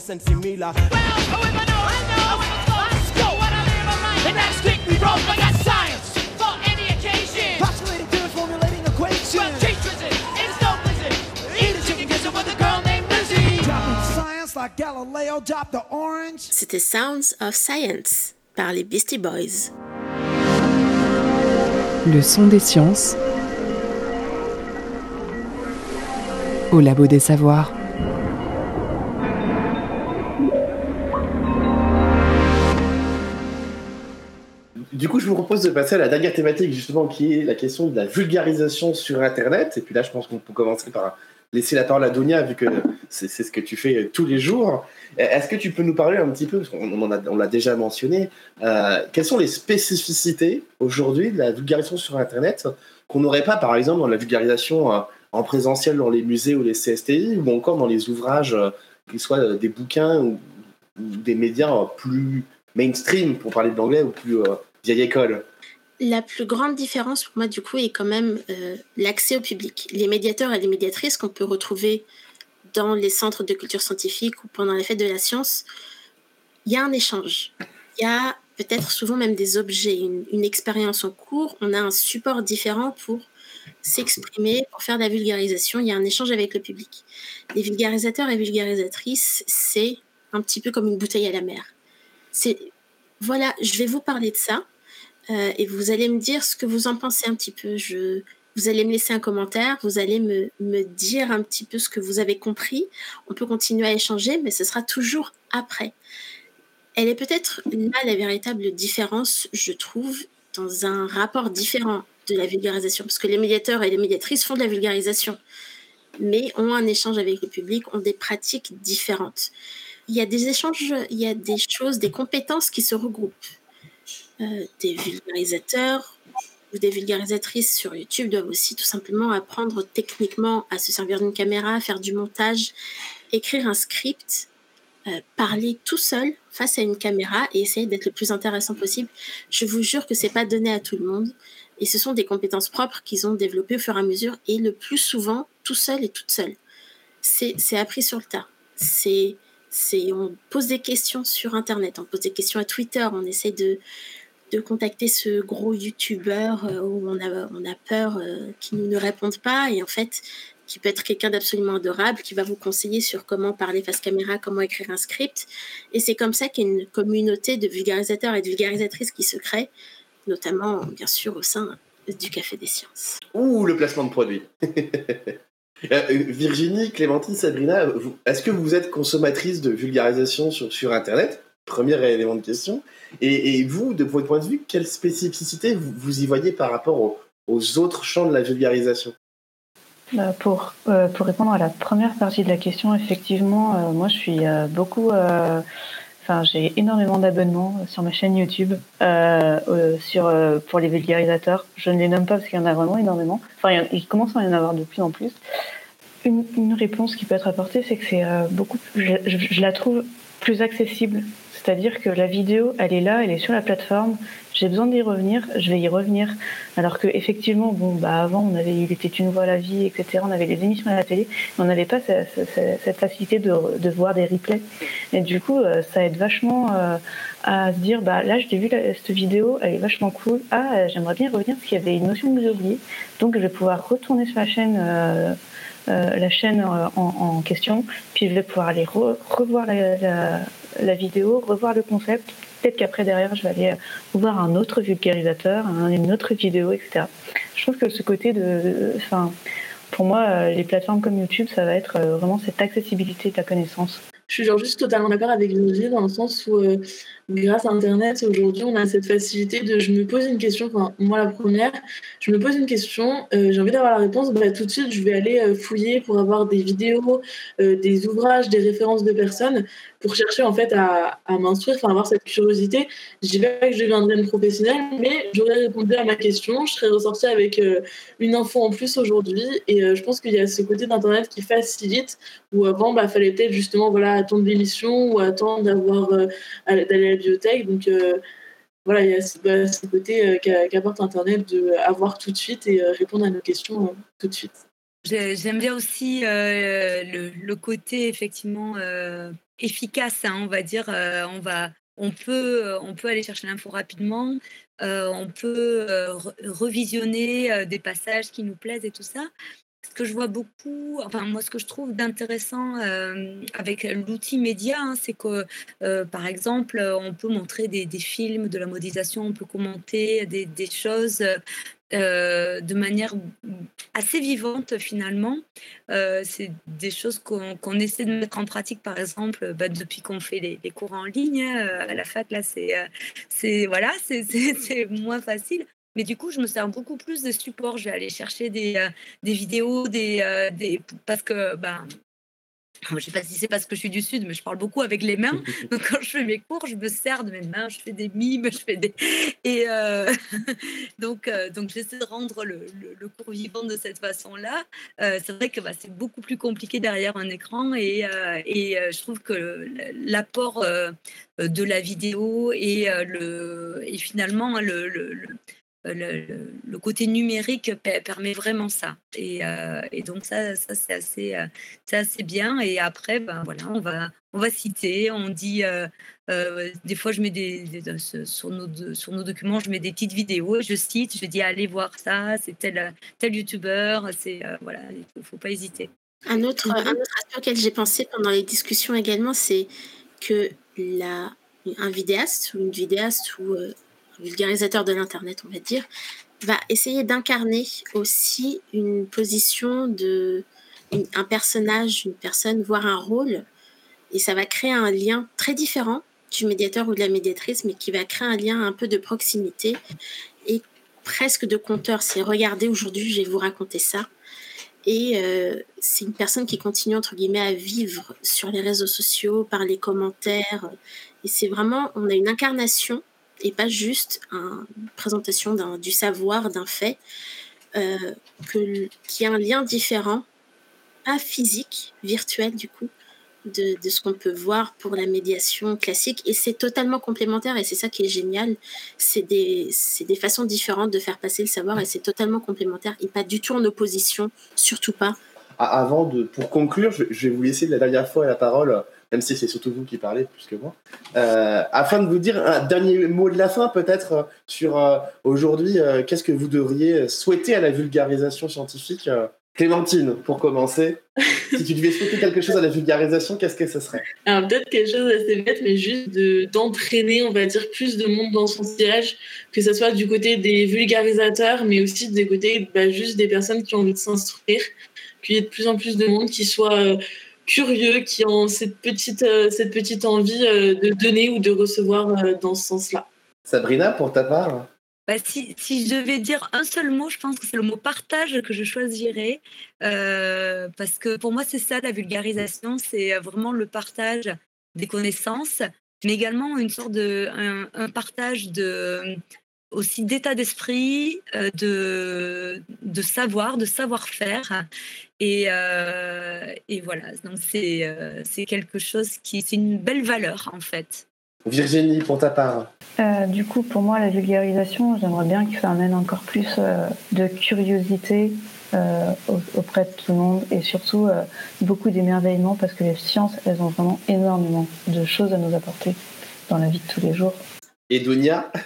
Speaker 9: Sensi Mila.
Speaker 7: Well, if I know, I know. Let's go. What I live, I write. And that's strictly wrong. I got science for any occasion.
Speaker 8: Postulating theories, formulating equations.
Speaker 7: Well, cheese drizzle, it's no blizzard. Eat a chicken gizzard with a girl named Lizzie.
Speaker 8: Dropping science like Galileo dropped the orange.
Speaker 2: C'était Sounds of Science par les Beastie Boys.
Speaker 1: Le son des sciences au labo des savoirs.
Speaker 3: Du coup, je vous propose de passer à la dernière thématique, justement, qui est la question de la vulgarisation sur Internet. Et puis là, je pense qu'on peut commencer par laisser la parole à Donia, vu que c'est ce que tu fais tous les jours. Est-ce que tu peux nous parler un petit peu, parce qu'on l'a déjà mentionné, euh, quelles sont les spécificités aujourd'hui de la vulgarisation sur Internet qu'on n'aurait pas, par exemple, dans la vulgarisation euh, en présentiel dans les musées ou les CSTI, ou encore dans les ouvrages, euh, qu'ils soient euh, des bouquins ou, des médias euh, plus mainstream, pour parler de l'anglais, ou plus euh, vieille école
Speaker 2: La plus grande différence pour moi, du coup, est quand même euh, l'accès au public. Les médiateurs et les médiatrices qu'on peut retrouver dans les centres de culture scientifique ou pendant les fêtes de la science, il y a un échange. Il y a peut-être souvent même des objets, une, une expérience en cours. On a un support différent pour s'exprimer, pour faire de la vulgarisation. Il y a un échange avec le public. Les vulgarisateurs et vulgarisatrices, c'est un petit peu comme une bouteille à la mer. C'est voilà, je vais vous parler de ça. Euh, et vous allez me dire ce que vous en pensez un petit peu. Je, vous allez me laisser un commentaire, vous allez me, me dire un petit peu ce que vous avez compris. On peut continuer à échanger, mais ce sera toujours après. Elle est peut-être là la véritable différence, je trouve, dans un rapport différent de la vulgarisation, parce que les médiateurs et les médiatrices font de la vulgarisation, mais ont un échange avec le public, ont des pratiques différentes. Il y a des échanges, il y a des choses, des compétences qui se regroupent. Euh, des vulgarisateurs ou des vulgarisatrices sur YouTube doivent aussi tout simplement apprendre techniquement à se servir d'une caméra, faire du montage, écrire un script, euh, parler tout seul face à une caméra et essayer d'être le plus intéressant possible. Je vous jure que c'est pas donné à tout le monde et ce sont des compétences propres qu'ils ont développées au fur et à mesure et le plus souvent tout seul et toute seule. C'est c'est appris sur le tas. C'est on pose des questions sur internet, on pose des questions à Twitter, on essaie de de contacter ce gros youtubeur euh, où on a, on a peur euh, qu'il ne nous réponde pas et en fait qui peut être quelqu'un d'absolument adorable, qui va vous conseiller sur comment parler face caméra, comment écrire un script. Et c'est comme ça qu'il y a une communauté de vulgarisateurs et de vulgarisatrices qui se crée, notamment bien sûr au sein du Café des Sciences.
Speaker 3: Ouh, le placement de produit. <laughs> Euh, Virginie, Clémentine, Sabrina, est-ce que vous êtes consommatrice de vulgarisation sur, Internet? Premier élément de question. Et, vous, de votre point de vue, quelle spécificité vous, vous y voyez par rapport aux, autres champs de la vulgarisation?
Speaker 4: Bah, pour, euh, pour répondre à la première partie de la question, effectivement, euh, moi je suis beaucoup. Enfin, j'ai énormément d'abonnements sur ma chaîne YouTube euh, euh, sur, euh, pour les vulgarisateurs. Je ne les nomme pas parce qu'il y en a vraiment énormément. Enfin, il, commence à y en avoir de plus en plus. Une, réponse qui peut être apportée, c'est que c'est beaucoup. Je la trouve plus accessible. C'est-à-dire que la vidéo, elle est là, elle est sur la plateforme. J'ai besoin d'y revenir, je vais y revenir. Alors que effectivement, bon, bah avant, on avait, il était une voix à la vie, etc. On avait les émissions à la télé, mais on n'avait pas ce- ce- ce- cette facilité de, voir des replays. Et du coup, euh, ça aide vachement euh, à se dire, bah là, j'ai vu cette vidéo, elle est vachement cool. Ah, euh, j'aimerais bien y revenir parce qu'il y avait une notion que j'ai oubliée. Donc, je vais pouvoir retourner sur la chaîne. la chaîne en, question, puis je vais pouvoir aller re- revoir la vidéo, revoir le concept. Peut-être qu'après derrière, je vais aller euh, voir un autre vulgarisateur, un- une autre vidéo, etc. Je trouve que ce côté de, enfin, pour moi, euh, les plateformes comme YouTube, ça va être euh, vraiment cette accessibilité de la connaissance.
Speaker 6: Je suis juste totalement d'accord avec Virginie dans le sens où, grâce à Internet, aujourd'hui, on a cette facilité de je me pose une question, enfin, moi la première, je me pose une question, j'ai envie d'avoir la réponse, bah, tout de suite, je vais aller fouiller pour avoir des vidéos, des ouvrages, des références de personnes pour chercher en fait à, m'instruire, enfin, avoir cette curiosité. Je dis pas que je deviendrai une professionnelle, mais j'aurais répondu à ma question, je serais ressortie avec euh, une info en plus aujourd'hui. Et euh, je pense qu'il y a ce côté d'Internet qui facilite, où avant, bah, fallait peut-être justement voilà, attendre l'émission ou attendre d'avoir euh, d'aller à la bibliothèque. Donc voilà, il y a ce, bah, côté qu'a- qu'apporte Internet de avoir tout de suite et répondre à nos questions tout de suite.
Speaker 5: J'ai- J'aime bien aussi le, côté effectivement efficace, hein, on va dire. euh, on va, on peut, euh, on peut aller chercher l'info rapidement. euh, on peut re- revisionner des passages qui nous plaisent et tout ça. Ce que je vois beaucoup, enfin moi ce que je trouve d'intéressant avec l'outil média, hein, c'est que par exemple on peut montrer des, des films, de la modélisation, on peut commenter des, des choses euh, de manière assez vivante finalement. Euh, c'est des choses qu'on qu'on essaie de mettre en pratique, par exemple, bah, depuis qu'on fait les, cours en ligne euh, à la fac. Là, c'est voilà, <laughs> c'est- moins facile. Mais du coup, je me sers beaucoup plus de support. Je vais aller chercher des, des vidéos, des, des parce que ben, je sais pas si c'est parce que je suis du sud, mais je parle beaucoup avec les mains. <laughs> Donc quand je fais mes cours, je me sers de mes mains, je fais des mimes, je fais des <laughs> et euh, <laughs> donc euh, donc j'essaie de rendre le, le- le cours vivant de cette façon-là. Euh, c'est vrai que bah, c'est beaucoup plus compliqué derrière un écran et et je trouve que l'apport de la vidéo et le et finalement le, le- le- le, côté numérique pe- permet vraiment ça. Et, euh, et donc ça, ça c'est assez, euh, assez bien. Et après, ben voilà, on va, on va citer, on dit, euh, euh, des fois je mets des, sur, nos, documents, je mets des petites vidéos, je cite, je dis allez voir ça, c'est tel, tel youtubeur, c'est euh, voilà, il faut, pas hésiter.
Speaker 2: Un autre, un autre aspect auquel j'ai pensé pendant les discussions également, c'est que la, un vidéaste ou une vidéaste ou euh, vulgarisateur de l'Internet, on va dire, va essayer d'incarner aussi une position de un personnage, une personne, voire un rôle. Et ça va créer un lien très différent du médiateur ou de la médiatrice, mais qui va créer un lien un peu de proximité et presque de conteur. C'est regardez, aujourd'hui, je vais vous raconter ça. Et euh, c'est une personne qui continue, entre guillemets, à vivre sur les réseaux sociaux, par les commentaires. Et c'est vraiment, on a une incarnation et pas juste un- une présentation du savoir, d'un fait, euh, qui a un lien différent, pas physique, virtuel du coup, de, ce qu'on peut voir pour la médiation classique. Et c'est totalement complémentaire et c'est ça qui est génial. C'est des, façons différentes de faire passer le savoir et c'est totalement complémentaire et pas du tout en opposition, surtout pas.
Speaker 3: Ah, Avant de, pour conclure, je vais vous laisser la dernière fois la parole même si c'est surtout vous qui parlez plus que moi, euh, afin de vous dire un dernier mot de la fin peut-être euh, sur euh, aujourd'hui, qu'est-ce que vous devriez souhaiter à la vulgarisation scientifique Clémentine, pour commencer, si tu devais souhaiter quelque chose à la vulgarisation, qu'est-ce que ce serait?
Speaker 6: Alors peut-être quelque chose d'assez bête, mais juste de- d'entraîner, on va dire, plus de monde dans son sillage, que ce soit du côté des vulgarisateurs, mais aussi des côtés bah, juste des personnes qui ont envie de s'instruire, qu'il y ait de plus en plus de monde qui soit curieux, qui ont cette petite, euh, cette petite envie euh, de donner ou de recevoir euh, dans ce sens-là.
Speaker 3: Sabrina, pour ta part
Speaker 5: Bah, si, si je devais dire un seul mot, je pense que c'est le mot partage que je choisirais. euh, parce que pour moi, c'est ça la vulgarisation, c'est vraiment le partage des connaissances, mais également une sorte de un, un partage de aussi d'état d'esprit, euh, de, de savoir, de savoir-faire. Et, euh, et voilà, donc c'est euh, c'est quelque chose qui, c'est une belle valeur en fait.
Speaker 3: Virginie, pour ta part
Speaker 4: Euh, du coup, pour moi, la vulgarisation, j'aimerais bien que ça amène encore plus euh, de curiosité euh, au- auprès de tout le monde et surtout euh, beaucoup d'émerveillement parce que les sciences, elles ont vraiment énormément de choses à nous apporter dans la vie de tous les jours.
Speaker 3: Et Dunia <laughs>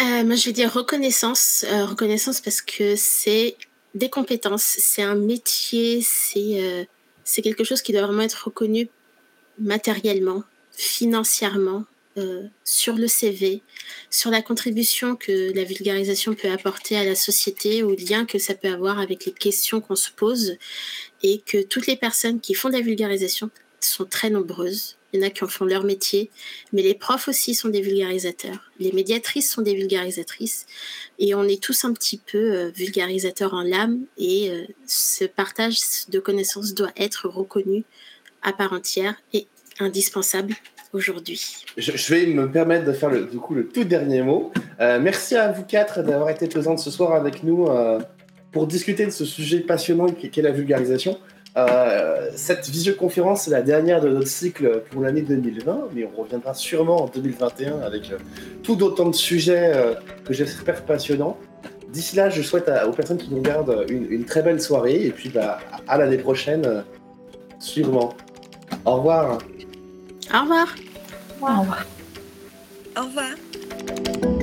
Speaker 2: Euh, moi, je vais dire reconnaissance. Euh, reconnaissance parce que c'est des compétences, c'est un métier, c'est euh, c'est quelque chose qui doit vraiment être reconnu matériellement, financièrement, sur le CV, sur la contribution que la vulgarisation peut apporter à la société, au lien que ça peut avoir avec les questions qu'on se pose, et que toutes les personnes qui font de la vulgarisation sont très nombreuses. Il y en a qui en font leur métier, mais les profs aussi sont des vulgarisateurs. Les médiatrices sont des vulgarisatrices. Et on est tous un petit peu euh, vulgarisateurs en l'âme. Et euh, ce partage de connaissances doit être reconnu à part entière et indispensable aujourd'hui.
Speaker 3: je, vais me permettre de faire le, du coup le tout dernier mot. Euh, merci à vous quatre d'avoir été présentes ce soir avec nous pour discuter de ce sujet passionnant qu'est la vulgarisation. Euh, cette visioconférence est la dernière de notre cycle pour l'année 2020, mais on reviendra sûrement en 2021 avec euh, tout d'autant de sujets euh, que j'espère passionnants. D'ici là, je souhaite à- aux personnes qui nous regardent une, une très belle soirée et puis bah, à l'année prochaine, euh, sûrement. Au revoir.
Speaker 2: Au revoir.
Speaker 4: Au revoir.
Speaker 5: Au revoir.